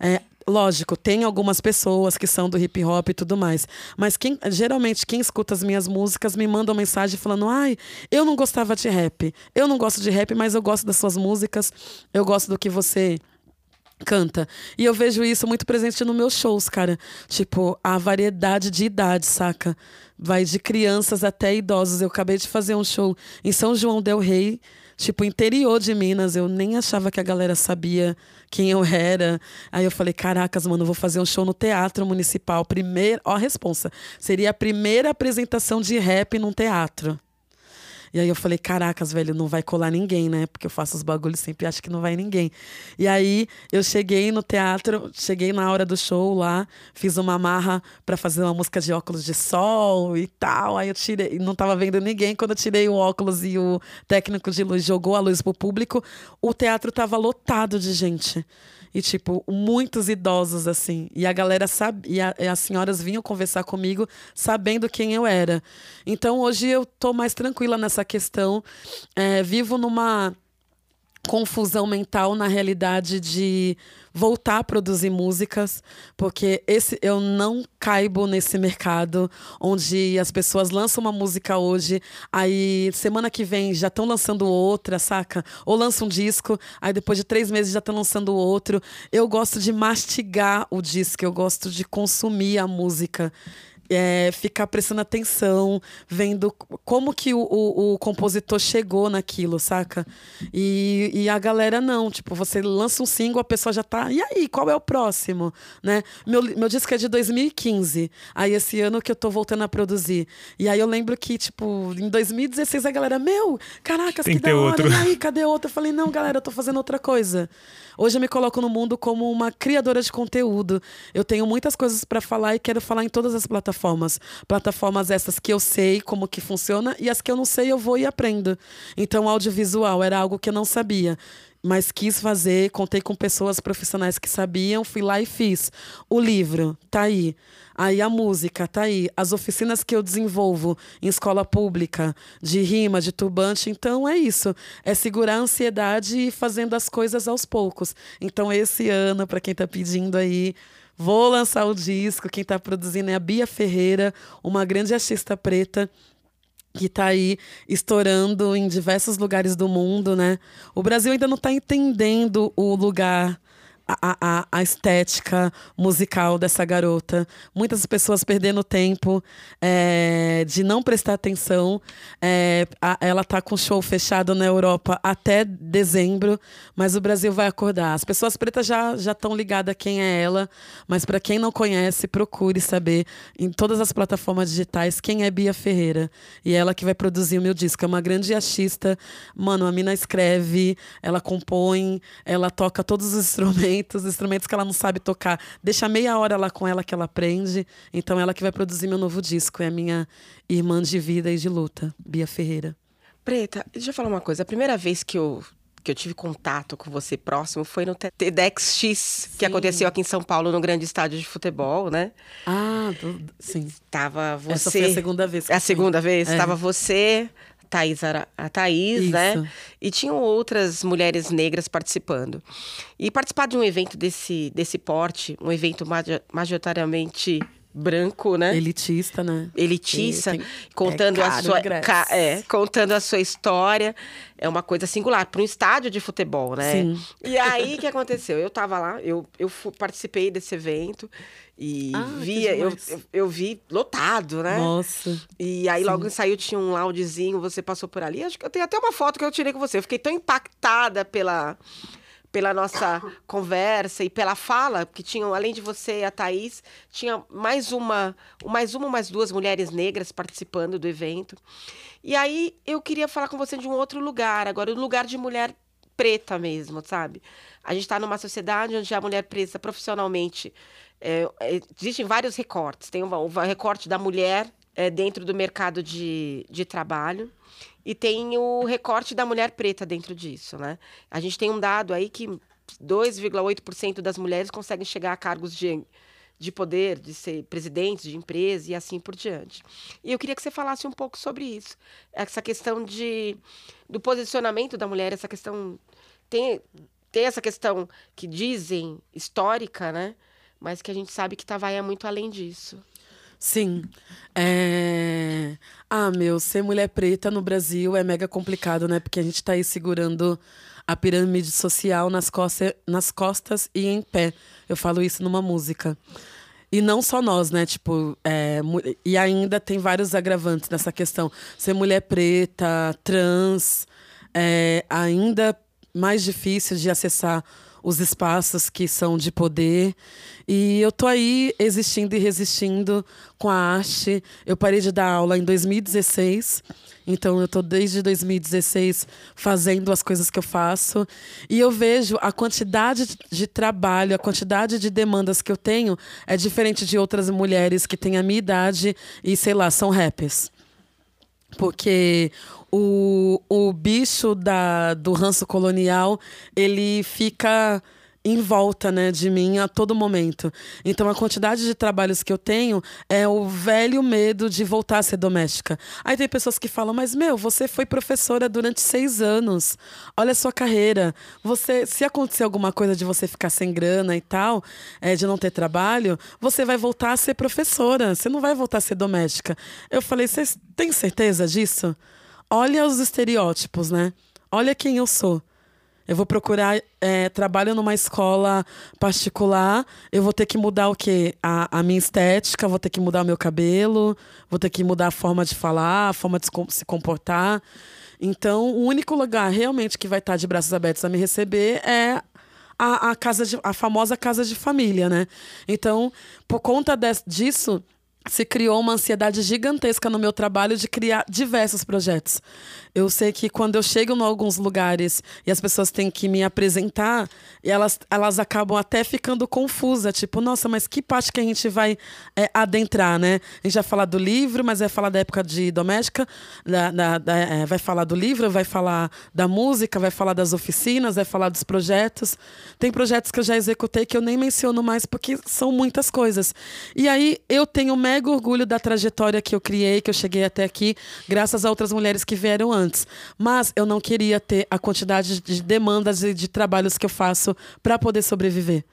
É, Lógico, tem algumas pessoas que são do hip hop e tudo mais. Mas quem, geralmente quem escuta as minhas músicas me manda uma mensagem falando: ai, eu não gostava de rap. Eu não gosto de rap, mas eu gosto das suas músicas. Eu gosto do que você canta. E eu vejo isso muito presente nos meus shows, cara. Tipo, a variedade de idades, saca? Vai de crianças até idosos. Eu acabei de fazer um show em São João Del Rei tipo, interior de Minas. Eu nem achava que a galera sabia quem eu era. Aí eu falei, caracas, mano, vou fazer um show no Teatro Municipal. Primeiro, ó a responsa. Seria a primeira apresentação de rap num teatro. E aí eu falei, caracas, velho, não vai colar ninguém, né? Porque eu faço os bagulhos sempre acho que não vai ninguém. E aí eu cheguei no teatro, cheguei na hora do show lá, fiz uma marra para fazer uma música de óculos de sol e tal. Aí eu tirei, não tava vendo ninguém. Quando eu tirei o óculos e o técnico de luz jogou a luz pro público, o teatro tava lotado de gente. E, tipo, muitos idosos, assim. E a galera sabia, e, as senhoras vinham conversar comigo sabendo quem eu era. Então, hoje eu tô mais tranquila nessa questão. É, vivo numa confusão mental na realidade de voltar a produzir músicas, porque esse eu não caibo nesse mercado onde as pessoas lançam uma música hoje, aí semana que vem já estão lançando outra, saca? Ou lançam um disco, aí depois de três meses já estão lançando outro. Eu gosto de mastigar o disco, eu gosto de consumir a música é, ficar prestando atenção, vendo como que o, o, o, compositor chegou naquilo, saca? E, e a galera não, tipo, você lança um single, a pessoa já tá. E aí, qual é o próximo? Né? Meu, meu disco é de 2015. Aí esse ano que eu tô voltando a produzir. E aí eu lembro que, tipo, em 2016 a galera, meu, caracas, Tem que, que da hora. Outro. E aí, cadê outro? Eu falei, não, galera, eu tô fazendo outra coisa. Hoje eu me coloco no mundo como uma criadora de conteúdo. Eu tenho muitas coisas para falar e quero falar em todas as plataformas. Plataformas essas que eu sei como que funciona e as que eu não sei eu vou e aprendo. Então, audiovisual era algo que eu não sabia mas quis fazer, contei com pessoas profissionais que sabiam, fui lá e fiz. O livro tá aí. Aí a música tá aí. As oficinas que eu desenvolvo em escola pública, de rima, de turbante, então é isso. É segurar a ansiedade e fazendo as coisas aos poucos. Então esse ano, para quem tá pedindo aí, vou lançar o disco. Quem tá produzindo é a Bia Ferreira, uma grande artista preta que está aí estourando em diversos lugares do mundo, né? O Brasil ainda não está entendendo o lugar a, a, a, estética musical dessa garota. Muitas pessoas perdendo tempo é, de não prestar atenção. É, a, ela está com show fechado na Europa até dezembro, mas o Brasil vai acordar. As pessoas pretas já estão ligadas a quem é ela, mas para quem não conhece, procure saber em todas as plataformas digitais quem é Bia Ferreira. E ela que vai produzir o meu disco. É uma grande artista. Mano, a mina escreve, ela compõe, ela toca todos os (laughs) instrumentos instrumentos, instrumentos que ela não sabe tocar. Deixa meia hora lá com ela que ela aprende. Então ela que vai produzir meu novo disco. É a minha irmã de vida e de luta, Bia Ferreira. Preta, deixa eu falar uma coisa. A primeira vez que eu que eu tive contato com você próximo foi no TEDx X, que aconteceu aqui em São Paulo, no grande estádio de futebol, né? Ah, sim. Tava você. Essa foi a segunda vez. É a segunda vez? É. Tava você, Thaís, a Thaís, né? E tinham outras mulheres negras participando. E participar de um evento desse, desse porte, um evento majoritariamente branco, né? Elitista, né? Elitista, tem, contando é a sua ca, é, contando a sua história, é uma coisa singular para um estádio de futebol, né? Sim. E aí o que aconteceu? Eu tava lá, eu, eu participei desse evento e ah, via, eu, eu, eu, vi lotado, né? Nossa. E aí Sim. logo saiu, tinha um loungezinho, você passou por ali. Acho que eu tenho até uma foto que eu tirei com você. Eu fiquei tão impactada pela, pela nossa conversa e pela fala, que tinham, além de você e a Thaís, tinha mais uma, mais uma, mais duas mulheres negras participando do evento. E aí eu queria falar com você de um outro lugar, agora o lugar de mulher preta mesmo, sabe? A gente está numa sociedade onde a mulher presa profissionalmente. É, é, existem vários recortes. Tem o, o recorte da mulher é, dentro do mercado de, de trabalho e tem o recorte da mulher preta dentro disso, né? A gente tem um dado aí que 2,8% das mulheres conseguem chegar a cargos de, de poder, de ser presidentes de empresa e assim por diante. E eu queria que você falasse um pouco sobre isso, essa questão de, do posicionamento da mulher, essa questão tem tem essa questão que dizem histórica, né? Mas que a gente sabe que Tavaia é muito além disso. Sim. É... Ah, meu, ser mulher preta no Brasil é mega complicado, né? Porque a gente está aí segurando a pirâmide social nas costas, nas costas e em pé. Eu falo isso numa música. E não só nós, né? Tipo, é, e ainda tem vários agravantes nessa questão. Ser mulher preta, trans, é ainda mais difícil de acessar os espaços que são de poder. E eu tô aí existindo e resistindo com a arte. Eu parei de dar aula em 2016. Então eu tô desde 2016 fazendo as coisas que eu faço e eu vejo a quantidade de trabalho, a quantidade de demandas que eu tenho é diferente de outras mulheres que têm a minha idade e sei lá, são rappers. Porque o, o bicho da, do ranço colonial, ele fica em volta né, de mim a todo momento. Então, a quantidade de trabalhos que eu tenho é o velho medo de voltar a ser doméstica. Aí tem pessoas que falam, mas meu, você foi professora durante seis anos. Olha a sua carreira. Você, se acontecer alguma coisa de você ficar sem grana e tal, é, de não ter trabalho, você vai voltar a ser professora. Você não vai voltar a ser doméstica. Eu falei, vocês têm certeza disso? Olha os estereótipos, né? Olha quem eu sou. Eu vou procurar é, trabalho numa escola particular, eu vou ter que mudar o quê? A, a minha estética, vou ter que mudar o meu cabelo, vou ter que mudar a forma de falar, a forma de se comportar. Então, o único lugar realmente que vai estar de braços abertos a me receber é a, a, casa de, a famosa casa de família, né? Então, por conta de, disso, se criou uma ansiedade gigantesca no meu trabalho de criar diversos projetos. Eu sei que quando eu chego em alguns lugares e as pessoas têm que me apresentar, elas, elas acabam até ficando confusas. Tipo, nossa, mas que parte que a gente vai é, adentrar, né? A gente vai falar do livro, mas vai falar da época de doméstica, da, da, da é, vai falar do livro, vai falar da música, vai falar das oficinas, vai falar dos projetos. Tem projetos que eu já executei que eu nem menciono mais porque são muitas coisas. E aí eu tenho mega orgulho da trajetória que eu criei, que eu cheguei até aqui, graças a outras mulheres que vieram antes antes. Mas eu não queria ter a quantidade de demandas e de trabalhos que eu faço para poder sobreviver.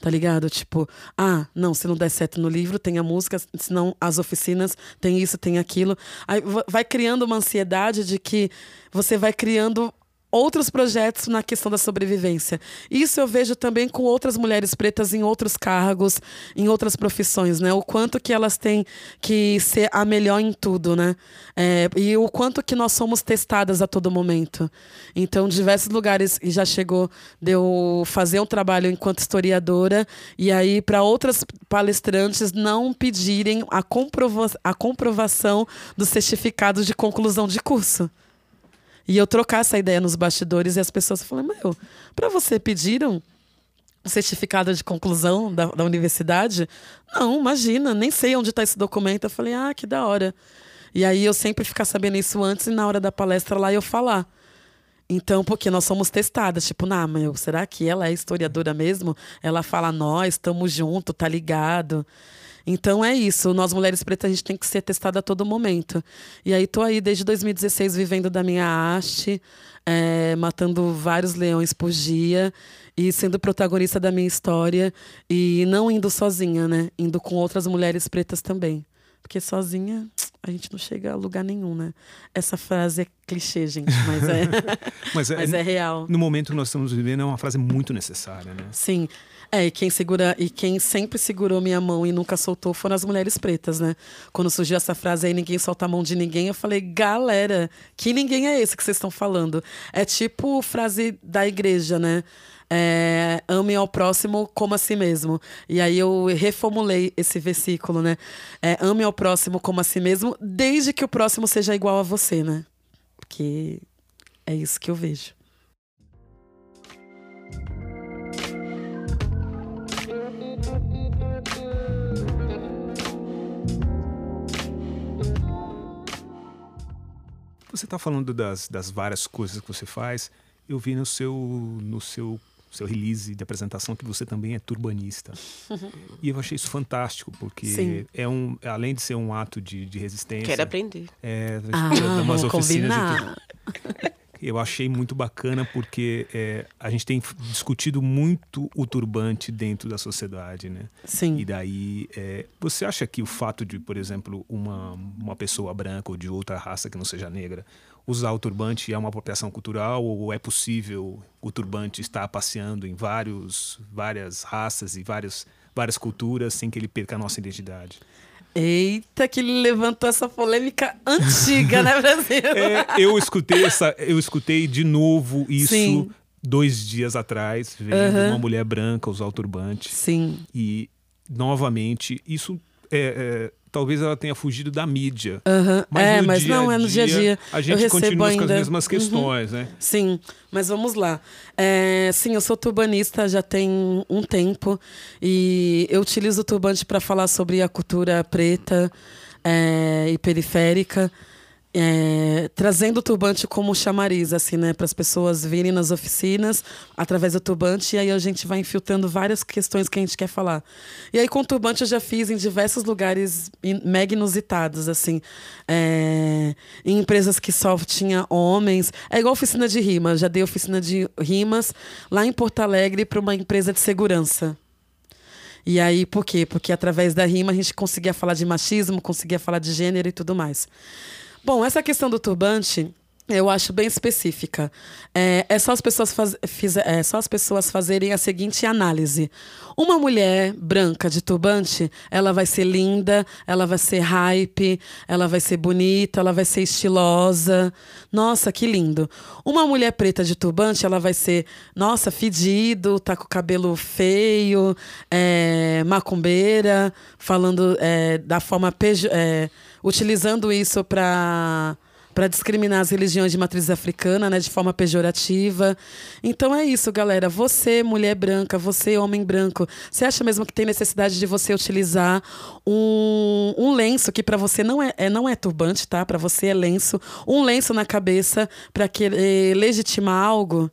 Tá ligado? Tipo, ah, não, se não der certo no livro, tem a música, senão as oficinas, tem isso, tem aquilo. Aí vai criando uma ansiedade de que você vai criando outros projetos na questão da sobrevivência. Isso eu vejo também com outras mulheres pretas em outros cargos, em outras profissões, né? O quanto que elas têm que ser a melhor em tudo, né? É, e o quanto que nós somos testadas a todo momento. Então, diversos lugares já chegou de eu fazer um trabalho enquanto historiadora e aí para outras palestrantes não pedirem a, comprova a comprovação dos certificados de conclusão de curso. E eu trocar essa ideia nos bastidores e as pessoas falam: Meu, para você pediram o certificado de conclusão da, da universidade? Não, imagina, nem sei onde está esse documento. Eu falei: Ah, que da hora. E aí eu sempre ficar sabendo isso antes e na hora da palestra lá eu falar. Então, porque nós somos testadas, tipo, nah, meu, será que ela é historiadora mesmo? Ela fala, nós, estamos junto, tá ligado. Então é isso. Nós mulheres pretas a gente tem que ser testada a todo momento. E aí tô aí desde 2016 vivendo da minha arte, é, matando vários leões por dia e sendo protagonista da minha história e não indo sozinha, né? Indo com outras mulheres pretas também. Porque sozinha a gente não chega a lugar nenhum, né? Essa frase é clichê, gente, mas é, (laughs) mas é, mas é real. No momento que nós estamos vivendo, é uma frase muito necessária, né? Sim. É, e quem segura e quem sempre segurou minha mão e nunca soltou foram as mulheres pretas, né? Quando surgiu essa frase aí, ninguém solta a mão de ninguém, eu falei, galera, que ninguém é esse que vocês estão falando? É tipo frase da igreja, né? É, ame ao próximo como a si mesmo. E aí eu reformulei esse versículo, né? É, ame ao próximo como a si mesmo, desde que o próximo seja igual a você, né? Porque é isso que eu vejo. Você está falando das, das várias coisas que você faz, eu vi no seu, no seu, seu release de apresentação que você também é turbanista. (laughs) e eu achei isso fantástico, porque Sim. é um, além de ser um ato de, de resistência. Quero aprender. É, Ah, umas oficinas de combinar. Eu achei muito bacana porque é, a gente tem discutido muito o turbante dentro da sociedade, né? Sim. E daí, é, você acha que o fato de, por exemplo, uma, uma pessoa branca ou de outra raça que não seja negra usar o turbante é uma apropriação cultural ou é possível o turbante estar passeando em vários, várias raças e várias, várias culturas sem que ele perca a nossa identidade? Eita, que ele levantou essa polêmica antiga, né, Brasil? (laughs) É, eu escutei essa, eu escutei de novo isso Sim. dois dias atrás, vendo uma mulher branca usar o turbante. Sim. E novamente, isso é, é, talvez ela tenha fugido da mídia. Aham. Mas é, mas dia não, a é no dia a dia. A gente continua com as ainda. mesmas Uhum. questões, né? Sim, mas vamos lá. É, sim, eu sou turbanista já tem um tempo e eu utilizo o turbante para falar sobre a cultura preta é, e periférica. É, trazendo o turbante como chamariz, assim, né, para as pessoas virem nas oficinas através do turbante, e aí a gente vai infiltrando várias questões que a gente quer falar. E aí, com o turbante, eu já fiz em diversos lugares mega inusitados, assim, é, em empresas que só tinha homens. É igual oficina de rima, já dei oficina de rimas lá em Porto Alegre para uma empresa de segurança. E aí, por quê? Porque através da rima a gente conseguia falar de machismo, conseguia falar de gênero e tudo mais. Bom, essa questão do turbante eu acho bem específica. É, é só, as pessoas faz, fiz- é só as pessoas fazerem a seguinte análise. Uma mulher branca de turbante, ela vai ser linda, ela vai ser hype, ela vai ser bonita, ela vai ser estilosa. Nossa, que lindo. Uma mulher preta de turbante, ela vai ser, nossa, fedido, tá com o cabelo feio, é, macumbeira, falando é, da forma pejo, é, utilizando isso para para discriminar as religiões de matriz africana, né, de forma pejorativa. Então é isso, galera. Você, mulher branca, você, homem branco, você acha mesmo que tem necessidade de você utilizar um, um lenço que para você não é, é- não é turbante, tá? Para você é lenço, um lenço na cabeça para querer legitimar algo?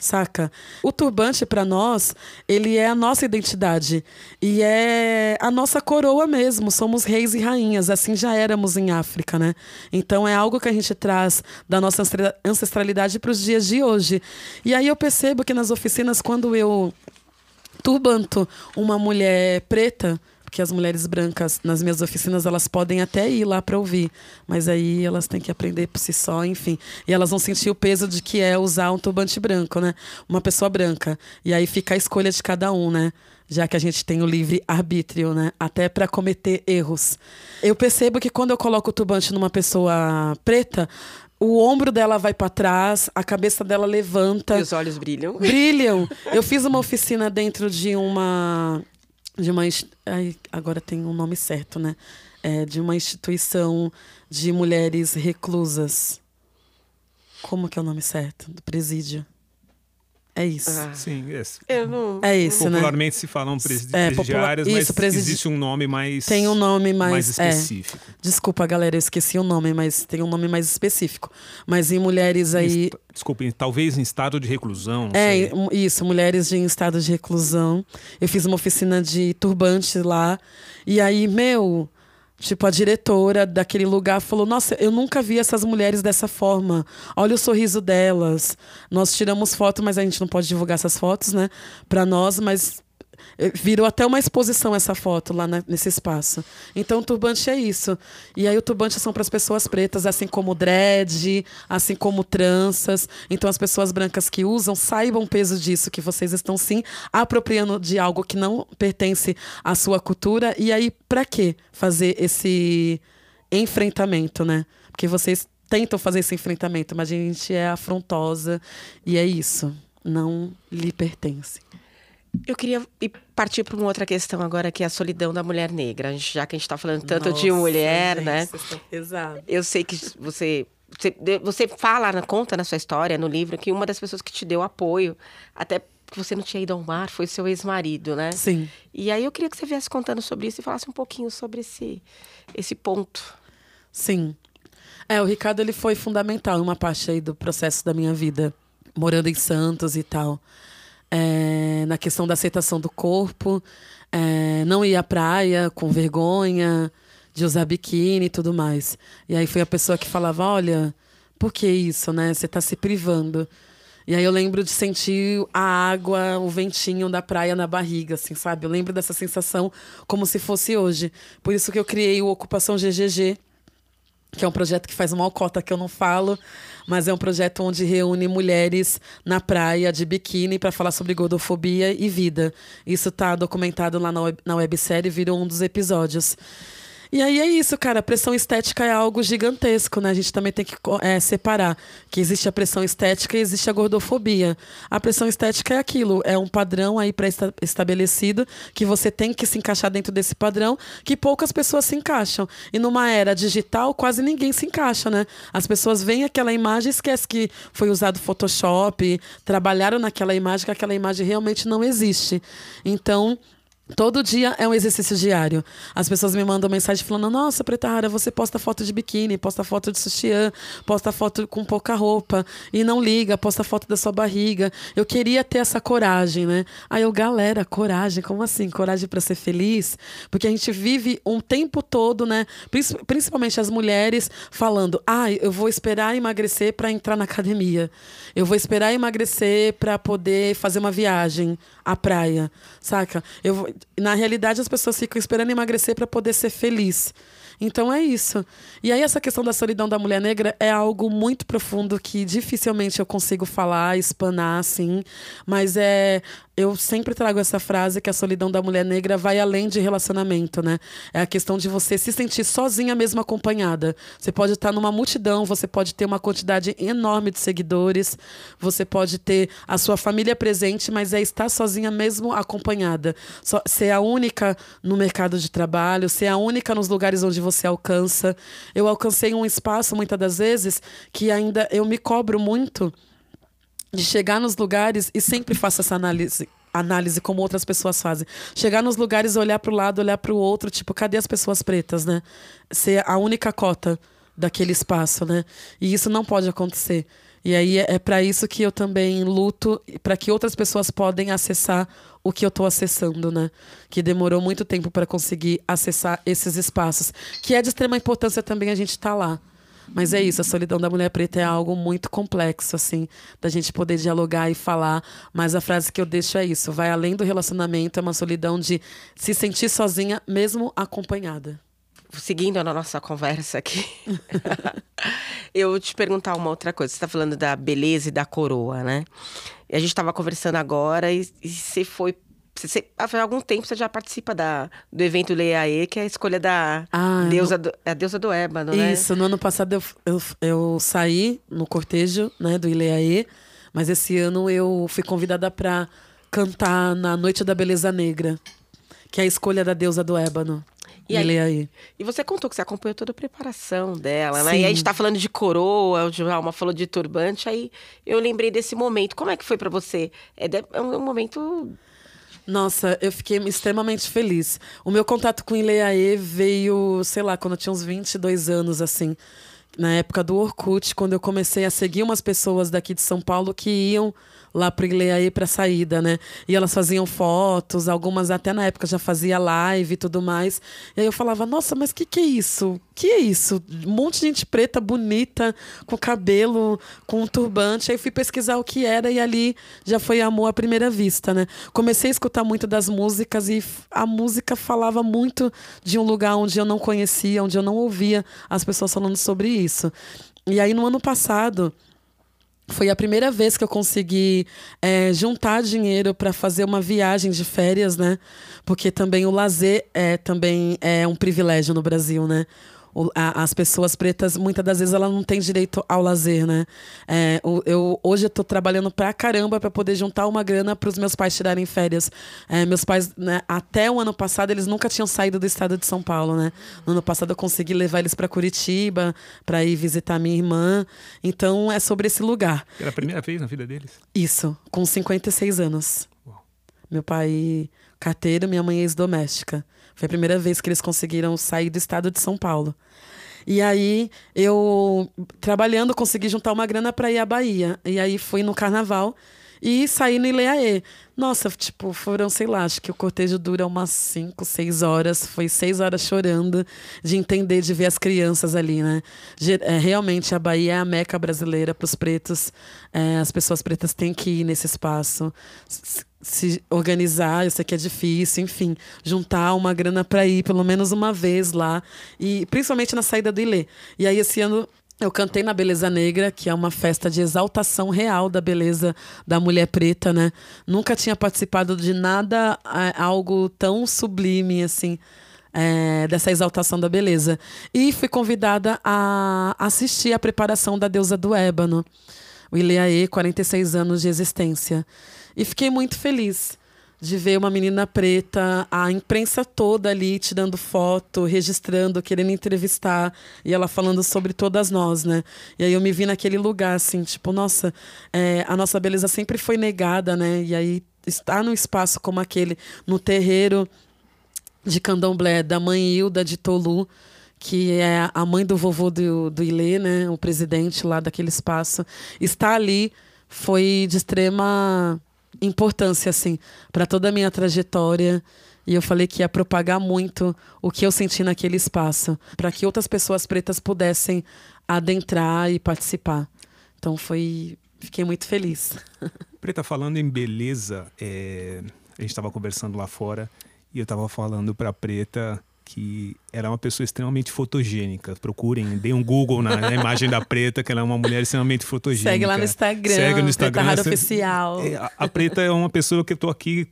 Saca? O turbante para nós, ele é a nossa identidade e é a nossa coroa mesmo. Somos reis e rainhas, assim já éramos em África, né? Então é algo que a gente traz da nossa ancestra- ancestralidade para os dias de hoje. E aí eu percebo que nas oficinas quando eu turbanto uma mulher preta, porque as mulheres brancas nas minhas oficinas elas podem até ir lá para ouvir, mas aí elas têm que aprender por si só, enfim. E elas vão sentir o peso de que é usar um turbante branco, né? Uma pessoa branca. E aí fica a escolha de cada um, né? Já que a gente tem o livre arbítrio, né? Até para cometer erros. Eu percebo que quando eu coloco o turbante numa pessoa preta, o ombro dela vai para trás, a cabeça dela levanta E os olhos brilham. brilham. Eu fiz uma oficina dentro de uma. De uma. Ai, agora tem um nome certo, né? É, de uma instituição de mulheres reclusas. Como que é o nome certo? Do presídio. É isso. Ah, Sim, é. eu não. É isso, né? Popularmente se falam presi É, presidiárias, isso, mas presidi- existe um nome mais Tem um nome mais. mais é. específico. Desculpa, galera, eu esqueci o nome, mas tem um nome mais específico. Mas em mulheres aí. Est- Desculpem, talvez em estado de reclusão, não É, sei. isso, mulheres de em estado de reclusão. Eu fiz uma oficina de turbante lá. E aí, meu, tipo, a diretora daquele lugar falou: Nossa, eu nunca vi essas mulheres dessa forma. Olha o sorriso delas. Nós tiramos foto, mas a gente não pode divulgar essas fotos, né? Pra nós, mas. Eh, Virou até uma exposição essa foto lá na- nesse espaço. Então, o turbante é isso. E aí, o turbante são para as pessoas pretas, assim como dread, assim como tranças. Então, as pessoas brancas que usam, saibam o peso disso, que vocês estão sim apropriando de algo que não pertence à sua cultura. E aí, para que fazer esse enfrentamento, né? Porque vocês tentam fazer esse enfrentamento, mas a gente é afrontosa e é isso. Não lhe pertence. Eu queria ir partir para uma outra questão agora, que é a solidão da mulher negra. Já que a gente está falando tanto de Nossa, mulher, gente, né? pesados. Eu sei que você, você, você fala, na- conta na sua história, no livro, que uma das pessoas que te deu apoio, até que você não tinha ido ao mar, foi seu ex-marido, né? Sim. E aí eu queria que você viesse contando sobre isso e falasse um pouquinho sobre esse, esse ponto. Sim. É, o Ricardo ele foi fundamental em uma parte aí do processo da minha vida, morando em Santos e tal. É, na questão da aceitação do corpo, é, não ir à praia com vergonha de usar biquíni e tudo mais. E aí foi a pessoa que falava: olha, por que isso, né? Você está se privando. E aí eu lembro de sentir a água, o ventinho da praia na barriga, assim, sabe? Eu lembro dessa sensação como se fosse hoje. Por isso que eu criei o Ocupação GGG, que é um projeto que faz uma cota que eu não falo, mas é um projeto onde reúne mulheres na praia de biquíni para falar sobre gordofobia e vida. Isso está documentado lá na, web, na websérie, virou um dos episódios. E aí é isso, cara. A pressão estética é algo gigantesco, né? A gente também tem que é, separar que existe a pressão estética e existe a gordofobia. A pressão estética é aquilo, é um padrão aí pré-estabelecido que você tem que se encaixar dentro desse padrão que poucas pessoas se encaixam. E numa era digital, quase ninguém se encaixa, né? As pessoas veem aquela imagem e esquecem que foi usado Photoshop, trabalharam naquela imagem, que aquela imagem realmente não existe. Então, Todo dia é um exercício diário. As pessoas me mandam mensagem falando: Nossa, Preta Rara, você posta foto de biquíni, posta foto de sutiã, posta foto com pouca roupa e não liga, posta foto da sua barriga. Eu queria ter essa coragem, né? Aí eu, galera, coragem, como assim? Coragem para ser feliz? Porque a gente vive um tempo todo, né? Principalmente as mulheres falando: Ah, eu vou esperar emagrecer para entrar na academia. Eu vou esperar emagrecer para poder fazer uma viagem à praia, saca? Eu na realidade, as pessoas ficam esperando emagrecer para poder ser feliz. Então é isso. E aí essa questão da solidão da mulher negra é algo muito profundo que dificilmente eu consigo falar, espanar assim, mas é eu sempre trago essa frase que a solidão da mulher negra vai além de relacionamento, né? É a questão de você se sentir sozinha mesmo acompanhada. Você pode estar numa multidão, você pode ter uma quantidade enorme de seguidores, você pode ter a sua família presente, mas é estar sozinha mesmo acompanhada. ser a única no mercado de trabalho, ser a única nos lugares onde você alcança. Eu alcancei um espaço muitas das vezes que ainda eu me cobro muito de chegar nos lugares e sempre faço essa análise análise como outras pessoas fazem. Chegar nos lugares, olhar para o lado, olhar para o outro, tipo, cadê as pessoas pretas, né? Ser a única cota daquele espaço, né? E isso não pode acontecer. E aí é, é para isso que eu também luto para que outras pessoas podem acessar o que eu estou acessando, né? Que demorou muito tempo para conseguir acessar esses espaços, que é de extrema importância também a gente estar tá lá. Mas é isso, a solidão da mulher preta é algo muito complexo, assim, da gente poder dialogar e falar. Mas a frase que eu deixo é isso: vai além do relacionamento, é uma solidão de se sentir sozinha, mesmo acompanhada. Seguindo na nossa conversa aqui, (laughs) eu vou te perguntar uma outra coisa. Você está falando da beleza e da coroa, né? E a gente estava conversando agora e, e você foi você, há algum tempo você já participa da, do evento Leiaê, que é a escolha da ah, deusa, no... do, a deusa do ébano, né? Isso, no ano passado eu, eu, eu saí no cortejo né, do Ileaê, mas esse ano eu fui convidada para cantar na Noite da Beleza Negra, que é a escolha da deusa do ébano. E, aí, e você contou que você acompanhou toda a preparação dela, né? E aí a gente tá falando de coroa, o Alma falou de turbante, aí eu lembrei desse momento. Como é que foi para você? É, é um momento nossa, eu fiquei extremamente feliz. O meu contato com Ileaê veio, sei lá, quando eu tinha uns 22 anos, assim. Na época do Orkut, quando eu comecei a seguir umas pessoas daqui de São Paulo que iam lá para Ileaí para saída, né? E elas faziam fotos, algumas até na época já fazia live e tudo mais. E aí eu falava: "Nossa, mas que que é isso? Que é isso? Um monte de gente preta, bonita, com cabelo, com um turbante". Aí fui pesquisar o que era e ali já foi amor à primeira vista, né? Comecei a escutar muito das músicas e a música falava muito de um lugar onde eu não conhecia, onde eu não ouvia as pessoas falando sobre isso. E aí no ano passado, foi a primeira vez que eu consegui é, juntar dinheiro para fazer uma viagem de férias, né? Porque também o lazer é também é um privilégio no Brasil, né? As pessoas pretas, muitas das vezes, elas não têm direito ao lazer, né? É, eu, hoje eu tô trabalhando pra caramba para poder juntar uma grana para os meus pais tirarem férias. É, meus pais, né, até o ano passado, eles nunca tinham saído do estado de São Paulo, né? No ano passado eu consegui levar eles para Curitiba, para ir visitar minha irmã. Então é sobre esse lugar. Era a primeira vez na vida deles? Isso, com 56 anos. Uau. Meu pai carteiro, minha mãe ex-doméstica. Foi a primeira vez que eles conseguiram sair do estado de São Paulo. E aí eu, trabalhando, consegui juntar uma grana para ir à Bahia. E aí fui no carnaval e saí no Ileaê. Nossa, tipo, foram, sei lá, acho que o cortejo dura umas 5, 6 horas. Foi seis horas chorando de entender, de ver as crianças ali, né? É, realmente, a Bahia é a meca brasileira para os pretos. É, as pessoas pretas têm que ir nesse espaço, se organizar. Eu sei que é difícil, enfim, juntar uma grana para ir pelo menos uma vez lá. E principalmente na saída do Ilê. E aí, esse ano eu cantei na Beleza Negra, que é uma festa de exaltação real da beleza da mulher preta, né? Nunca tinha participado de nada, é, algo tão sublime, assim, é, dessa exaltação da beleza. E fui convidada a assistir a preparação da deusa do ébano, o Ileaê, 46 anos de existência. E fiquei muito feliz de ver uma menina preta, a imprensa toda ali tirando foto, registrando, querendo entrevistar, e ela falando sobre todas nós, né? E aí eu me vi naquele lugar, assim, tipo, nossa, é, a nossa beleza sempre foi negada, né? E aí estar num espaço como aquele, no terreiro de Candomblé, da mãe Hilda de Tolu, que é a mãe do vovô do, do Ilê, né? O presidente lá daquele espaço, está ali foi de extrema importância, assim, para toda a minha trajetória. E eu falei que ia propagar muito o que eu senti naquele espaço, para que outras pessoas pretas pudessem adentrar e participar. Então foi. Fiquei muito feliz. (laughs) Preta, falando em beleza, é... a gente estava conversando lá fora e eu estava falando para Preta que era uma pessoa extremamente fotogênica. Procurem, deem um Google na, na, imagem da Preta, que ela é uma mulher extremamente fotogênica. Segue lá no Instagram. Segue no Instagram. Preta Rara Oficial. É, a, a Preta é uma pessoa que eu tô aqui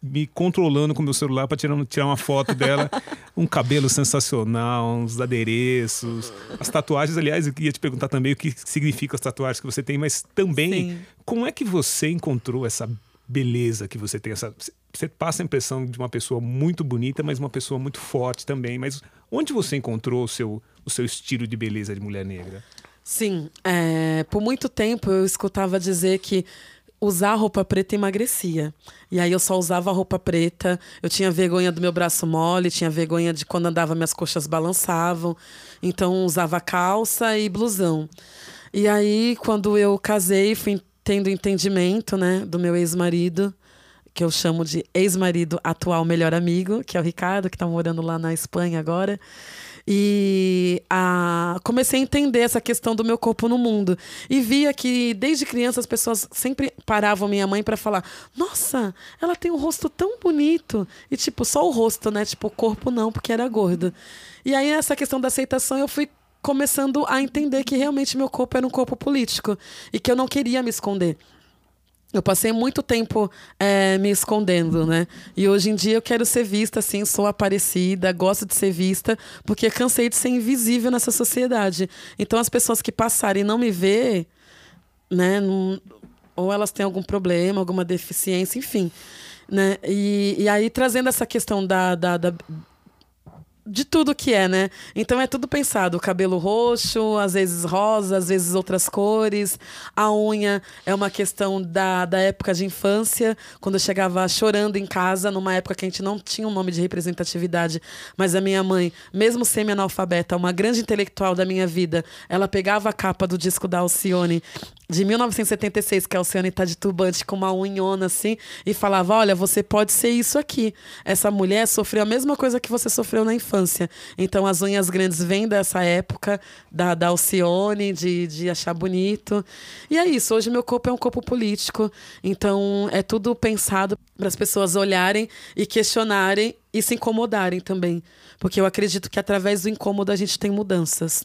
me controlando com meu celular para tirar, tirar uma foto dela. um cabelo sensacional, uns adereços, as tatuagens. Aliás, eu queria te perguntar também o que significam as tatuagens que você tem, mas também Sim. como é que você encontrou essa beleza que você tem essa você passa a impressão de uma pessoa muito bonita, mas uma pessoa muito forte também. Mas onde você encontrou o seu, o seu estilo de beleza de mulher negra? Sim, é, por muito tempo eu escutava dizer que usar roupa preta emagrecia. E aí eu só usava roupa preta, eu tinha vergonha do meu braço mole, tinha vergonha de quando andava minhas coxas balançavam. Então usava calça e blusão. E aí quando eu casei, fui tendo entendimento, né, do meu ex-marido, que eu chamo de ex-marido atual melhor amigo, que é o Ricardo, que está morando lá na Espanha agora. E a, comecei a entender essa questão do meu corpo no mundo. E via que, desde criança, as pessoas sempre paravam minha mãe para falar: Nossa, ela tem um rosto tão bonito. E, tipo, só o rosto, né? Tipo, o corpo não, porque era gordo. E aí, essa questão da aceitação, eu fui começando a entender que realmente meu corpo era um corpo político e que eu não queria me esconder. Eu passei muito tempo é, me escondendo, né? E hoje em dia eu quero ser vista, assim, sou aparecida, gosto de ser vista, porque cansei de ser invisível nessa sociedade. Então as pessoas que passarem e não me ver, né? Não, ou elas têm algum problema, alguma deficiência, enfim. Né? E, e aí trazendo essa questão da, da, da de tudo que é, né? Então é tudo pensado. O cabelo roxo, às vezes rosa, às vezes outras cores. A unha é uma questão da, da época de infância, quando eu chegava chorando em casa, numa época que a gente não tinha um nome de representatividade. Mas a minha mãe, mesmo semi-analfabeta, uma grande intelectual da minha vida, ela pegava a capa do disco da Alcione de 1976, que a Alcione tá de turbante com uma unhona assim, e falava: Olha, você pode ser isso aqui. Essa mulher sofreu a mesma coisa que você sofreu na infância. Então as unhas grandes vêm dessa época da, da Alcione, de, de achar bonito. E é isso. Hoje meu corpo é um corpo político. Então é tudo pensado para as pessoas olharem e questionarem e se incomodarem também. Porque eu acredito que através do incômodo a gente tem mudanças.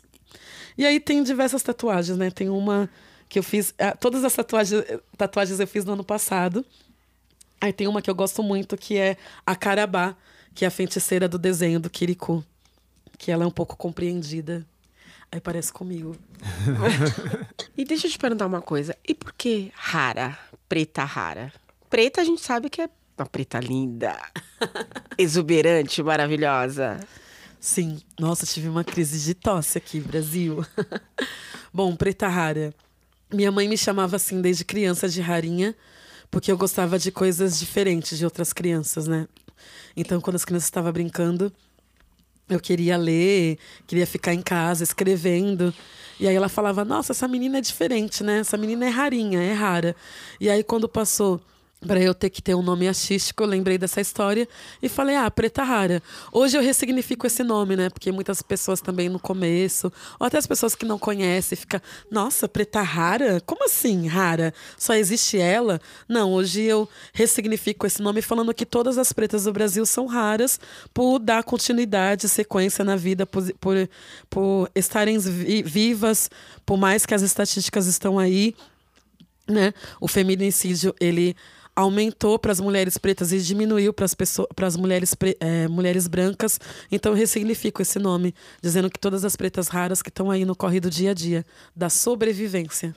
E aí tem diversas tatuagens, né? Tem uma que eu fiz. Ah, todas as tatuagens, tatuagens eu fiz no ano passado. Aí tem uma que eu gosto muito, que é a Carabá, que é a feiticeira do desenho do Kirikou. Que ela é um pouco compreendida. Aí parece comigo. (laughs) e deixa eu te perguntar uma coisa. E por que rara? Preta rara? Preta a gente sabe que é uma preta linda, (laughs) exuberante, maravilhosa. Sim. Nossa, tive uma crise de tosse aqui, Brasil. (laughs) Bom, preta rara. Minha mãe me chamava assim desde criança de rarinha, porque eu gostava de coisas diferentes de outras crianças, né? Então, quando as crianças estavam brincando, eu queria ler, queria ficar em casa escrevendo. E aí ela falava: Nossa, essa menina é diferente, né? Essa menina é rarinha, é rara. E aí, quando passou para eu ter que ter um nome artístico, eu lembrei dessa história e falei, ah, Preta Rara. Hoje eu ressignifico esse nome, né? Porque muitas pessoas também no começo, ou até as pessoas que não conhecem, fica, nossa, Preta Rara? Como assim, rara? Só existe ela? Não, hoje eu ressignifico esse nome falando que todas as pretas do Brasil são raras por dar continuidade, sequência na vida, por, por, por estarem vivas, por mais que as estatísticas estão aí, né? O feminicídio, ele aumentou para as mulheres pretas e diminuiu para as mulheres, é, mulheres brancas. Então eu ressignifico esse nome, dizendo que todas as pretas raras que estão aí no corre do dia a dia, da sobrevivência.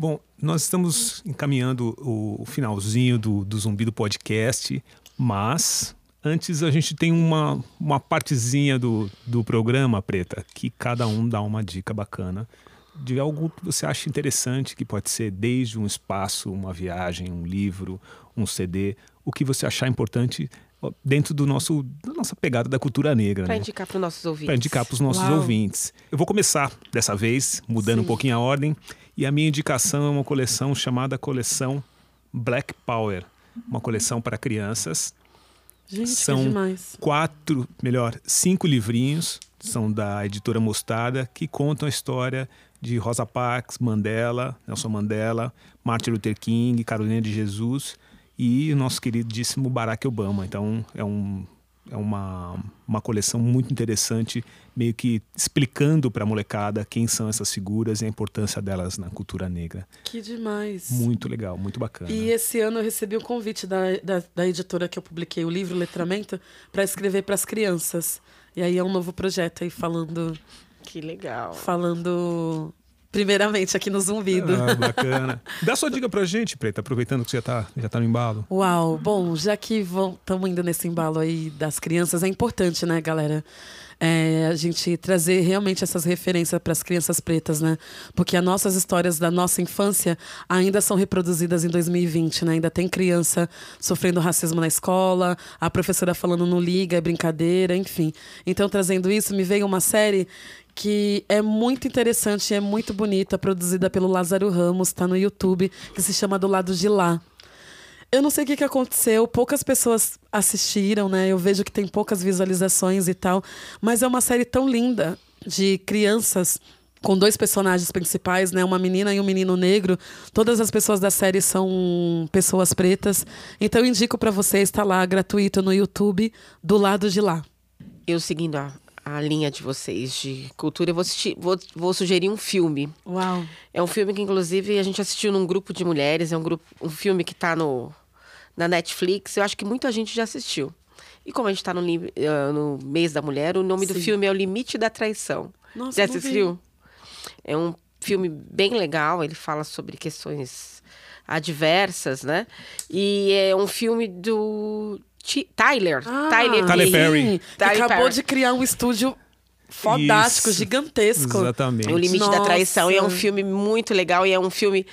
Bom, nós estamos encaminhando o finalzinho do, do Zumbi do podcast, mas antes a gente tem uma, uma partezinha do, do programa, Preta, que cada um dá uma dica bacana de algo que você acha interessante, que pode ser desde um espaço, uma viagem, um livro, um CD, o que você achar importante dentro do nosso da nossa pegada da cultura negra. Para né? indicar para os nossos ouvintes. Para indicar para os nossos Uau. ouvintes. Eu vou começar dessa vez, mudando Sim. um pouquinho a ordem. E a minha indicação é uma coleção chamada Coleção Black Power. Uma coleção para crianças. Gente, são quatro, melhor, cinco livrinhos, são da editora Mostarda, que contam a história de Rosa Parks, Mandela, Nelson Mandela, Martin Luther King, Carolina de Jesus e o nosso queridíssimo Barack Obama. Então é, um, é uma, uma coleção muito interessante, meio que explicando para a molecada quem são essas figuras e a importância delas na cultura negra. Que demais! Muito legal, muito bacana. E esse ano eu recebi o um convite da, da, da editora que eu publiquei o livro Letramento para escrever para as crianças. E aí é um novo projeto aí falando. Que legal. Falando primeiramente aqui no Zumbido. Ah, bacana. (laughs) Dá sua dica pra gente, Preta, aproveitando que você já tá, já tá no embalo. Uau, bom, já que estamos indo nesse embalo aí das crianças, é importante, né, galera? É, a gente trazer realmente essas referências para as crianças pretas, né? Porque as nossas histórias da nossa infância ainda são reproduzidas em 2020, né? Ainda tem criança sofrendo racismo na escola, a professora falando no liga, é brincadeira, enfim. Então, trazendo isso, me veio uma série que é muito interessante e é muito bonita, produzida pelo Lázaro Ramos, está no YouTube, que se chama Do Lado de Lá. Eu não sei o que, que aconteceu, poucas pessoas assistiram, né? Eu vejo que tem poucas visualizações e tal, mas é uma série tão linda de crianças com dois personagens principais, né? Uma menina e um menino negro. Todas as pessoas da série são pessoas pretas. Então eu indico para você, está lá gratuito no YouTube, do lado de lá. Eu seguindo a, a linha de vocês de cultura, eu vou, assistir, vou, vou sugerir um filme. Uau! É um filme que, inclusive, a gente assistiu num grupo de mulheres. É um, grupo, um filme que está no, na Netflix. Eu acho que muita gente já assistiu. E como a gente está no, uh, no mês da mulher, o nome Sim. do filme é O Limite da Traição. Nossa, já assistiu? É um filme bem legal. Ele fala sobre questões adversas, né? E é um filme do Tyler. Ah, Tyler, Tyler Perry. Tyler acabou Perry. de criar um estúdio fodástico, Isso, gigantesco. Exatamente. O Limite Nossa. da Traição. E é um filme muito legal. E é um filme.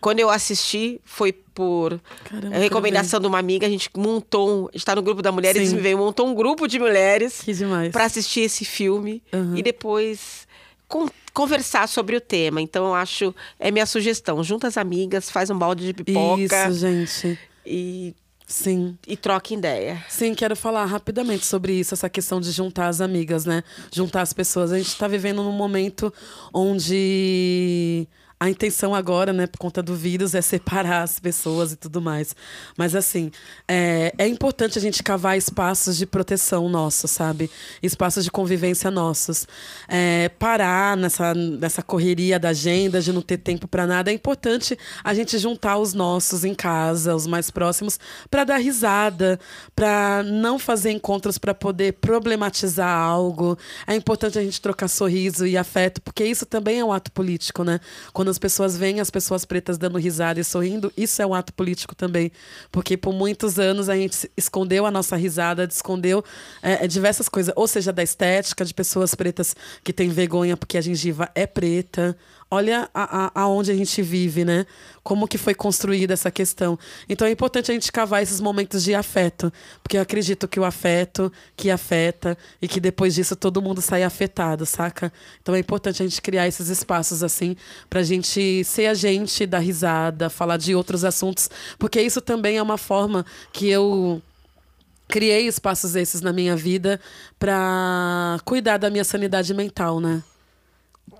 Quando eu assisti, foi por Caramba, recomendação de uma amiga. A gente montou. Um, está no grupo da Mulheres Sim. me veio, montou um grupo de mulheres para assistir esse filme. Uhum. E depois com, conversar sobre o tema. Então, eu acho. É minha sugestão. Junta as amigas, faz um balde de pipoca. Isso, gente. E Sim. E troca ideia. Sim, quero falar rapidamente sobre isso, essa questão de juntar as amigas, né? Juntar as pessoas. A gente está vivendo num momento onde a intenção agora, né, por conta do vírus, é separar as pessoas e tudo mais. Mas, assim, é, é importante a gente cavar espaços de proteção nossos, sabe? Espaços de convivência nossos. É, parar nessa, nessa correria da agenda, de não ter tempo para nada. É importante a gente juntar os nossos em casa, os mais próximos, para dar risada, para não fazer encontros para poder problematizar algo. É importante a gente trocar sorriso e afeto, porque isso também é um ato político, né? Quando as pessoas veem as pessoas pretas dando risada e sorrindo, isso é um ato político também. Porque por muitos anos a gente escondeu a nossa risada, escondeu é, diversas coisas, ou seja, da estética, de pessoas pretas que têm vergonha porque a gengiva é preta, olha a, a, aonde a gente vive, né? Como que foi construída essa questão. Então é importante a gente cavar esses momentos de afeto, porque eu acredito que o afeto que afeta e que depois disso todo mundo sai afetado, saca? Então é importante a gente criar esses espaços assim pra gente ser a gente, dar risada, falar de outros assuntos, porque isso também é uma forma que eu criei espaços esses na minha vida para cuidar da minha sanidade mental, né?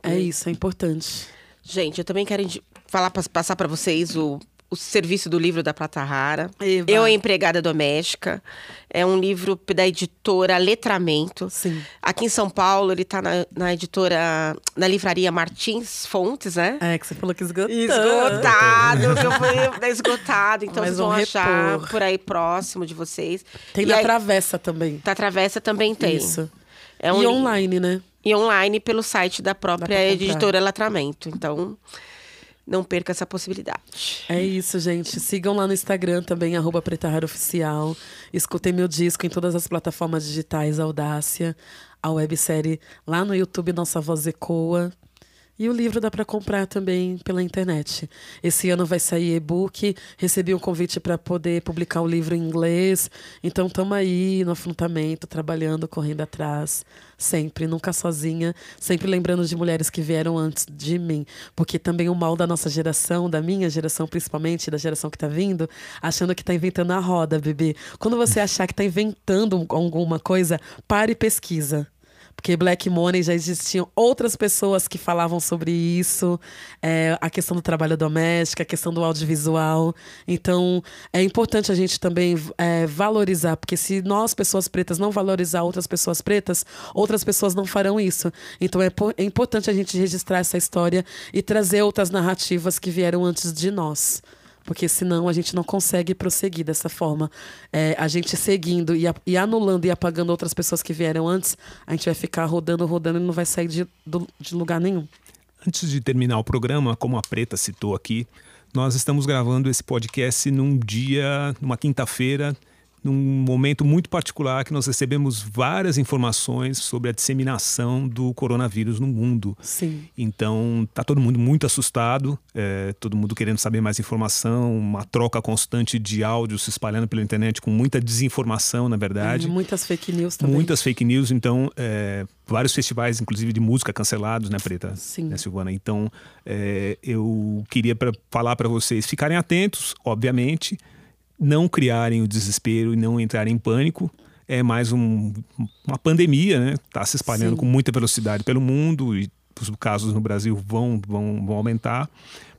É isso, é importante. Gente, eu também quero falar, passar para vocês o, o serviço do livro da Prata Rara. Eva. Eu, a empregada doméstica. É um livro da editora Letramento. Sim. Aqui em São Paulo, ele está na, na, editora, na livraria Martins Fontes, né? É, que você falou que esgotou. Esgotado, (laughs) eu fui esgotado. Então Mas vocês vão achar repor. por aí próximo de vocês. Tem E na aí- Travessa também. Da Travessa também tem. Isso. É um e li- online, né? E online pelo site da própria editora Letramento. Então, não perca essa possibilidade. É isso, gente. Sigam lá no Instagram também, arroba Oficial. Escutem meu disco em todas as plataformas digitais, Audácia, a websérie lá no YouTube, Nossa Voz Ecoa. E o livro dá para comprar também pela internet. Esse ano vai sair e-book. Recebi um convite para poder publicar o livro em inglês. Então estamos aí no afrontamento, trabalhando, correndo atrás. Sempre, nunca sozinha. Sempre lembrando de mulheres que vieram antes de mim. Porque também o mal da nossa geração, da minha geração principalmente, da geração que está vindo, achando que está inventando a roda, bebê. Quando você achar que está inventando um- alguma coisa, pare e pesquisa. Porque Black Money já existiam outras pessoas que falavam sobre isso, é, a questão do trabalho doméstico, a questão do audiovisual. Então, é importante a gente também é, valorizar, porque se nós, pessoas pretas, não valorizar outras pessoas pretas, outras pessoas não farão isso. Então, é, é importante a gente registrar essa história e trazer outras narrativas que vieram antes de nós. Porque senão a gente não consegue prosseguir dessa forma. É, a gente seguindo e, a- e anulando e apagando outras pessoas que vieram antes, a gente vai ficar rodando, rodando e não vai sair de, do- de lugar nenhum. Antes de terminar o programa, como a Preta citou aqui, nós estamos gravando esse podcast num dia, numa quinta-feira, num momento muito particular que nós recebemos várias informações sobre a disseminação do coronavírus no mundo. Sim. Então, tá todo mundo muito assustado, é, todo mundo querendo saber mais informação, uma troca constante de áudios se espalhando pela internet com muita desinformação, na verdade. E muitas fake news também. Muitas fake news, então, é, vários festivais, inclusive de música, cancelados, né, Preta? Sim. Né, Silvana? Então, é, eu queria pra, falar para vocês ficarem atentos, obviamente, não criarem o desespero e não entrarem em pânico. É mais um- uma pandemia, né? Está se espalhando Sim. com muita velocidade pelo mundo e os casos no Brasil vão, vão, vão aumentar,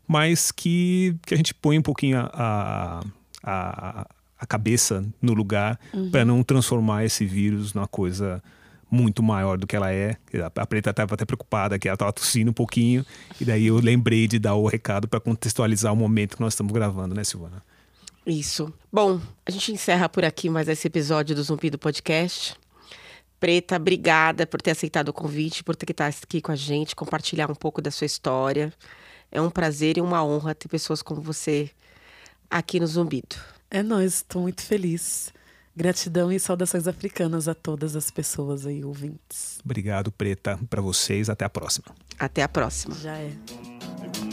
mas que, que a gente põe um pouquinho a, a, a cabeça no lugar para não transformar esse vírus numa coisa muito maior do que ela é. A- A Preta estava até preocupada que ela estava tossindo um pouquinho e daí eu lembrei de dar o recado para contextualizar o momento que nós estamos gravando, né, Silvana? Isso. Bom, a gente encerra por aqui mais esse episódio do Zumbi do Podcast. Preta, obrigada por ter aceitado o convite, por ter que estar aqui com a gente, compartilhar um pouco da sua história. É um prazer e uma honra ter pessoas como você aqui no Zumbido. É nóis, estou muito feliz. Gratidão e saudações africanas a todas as pessoas aí, ouvintes. Obrigado, Preta, para vocês. Até a próxima. Até a próxima. Já é.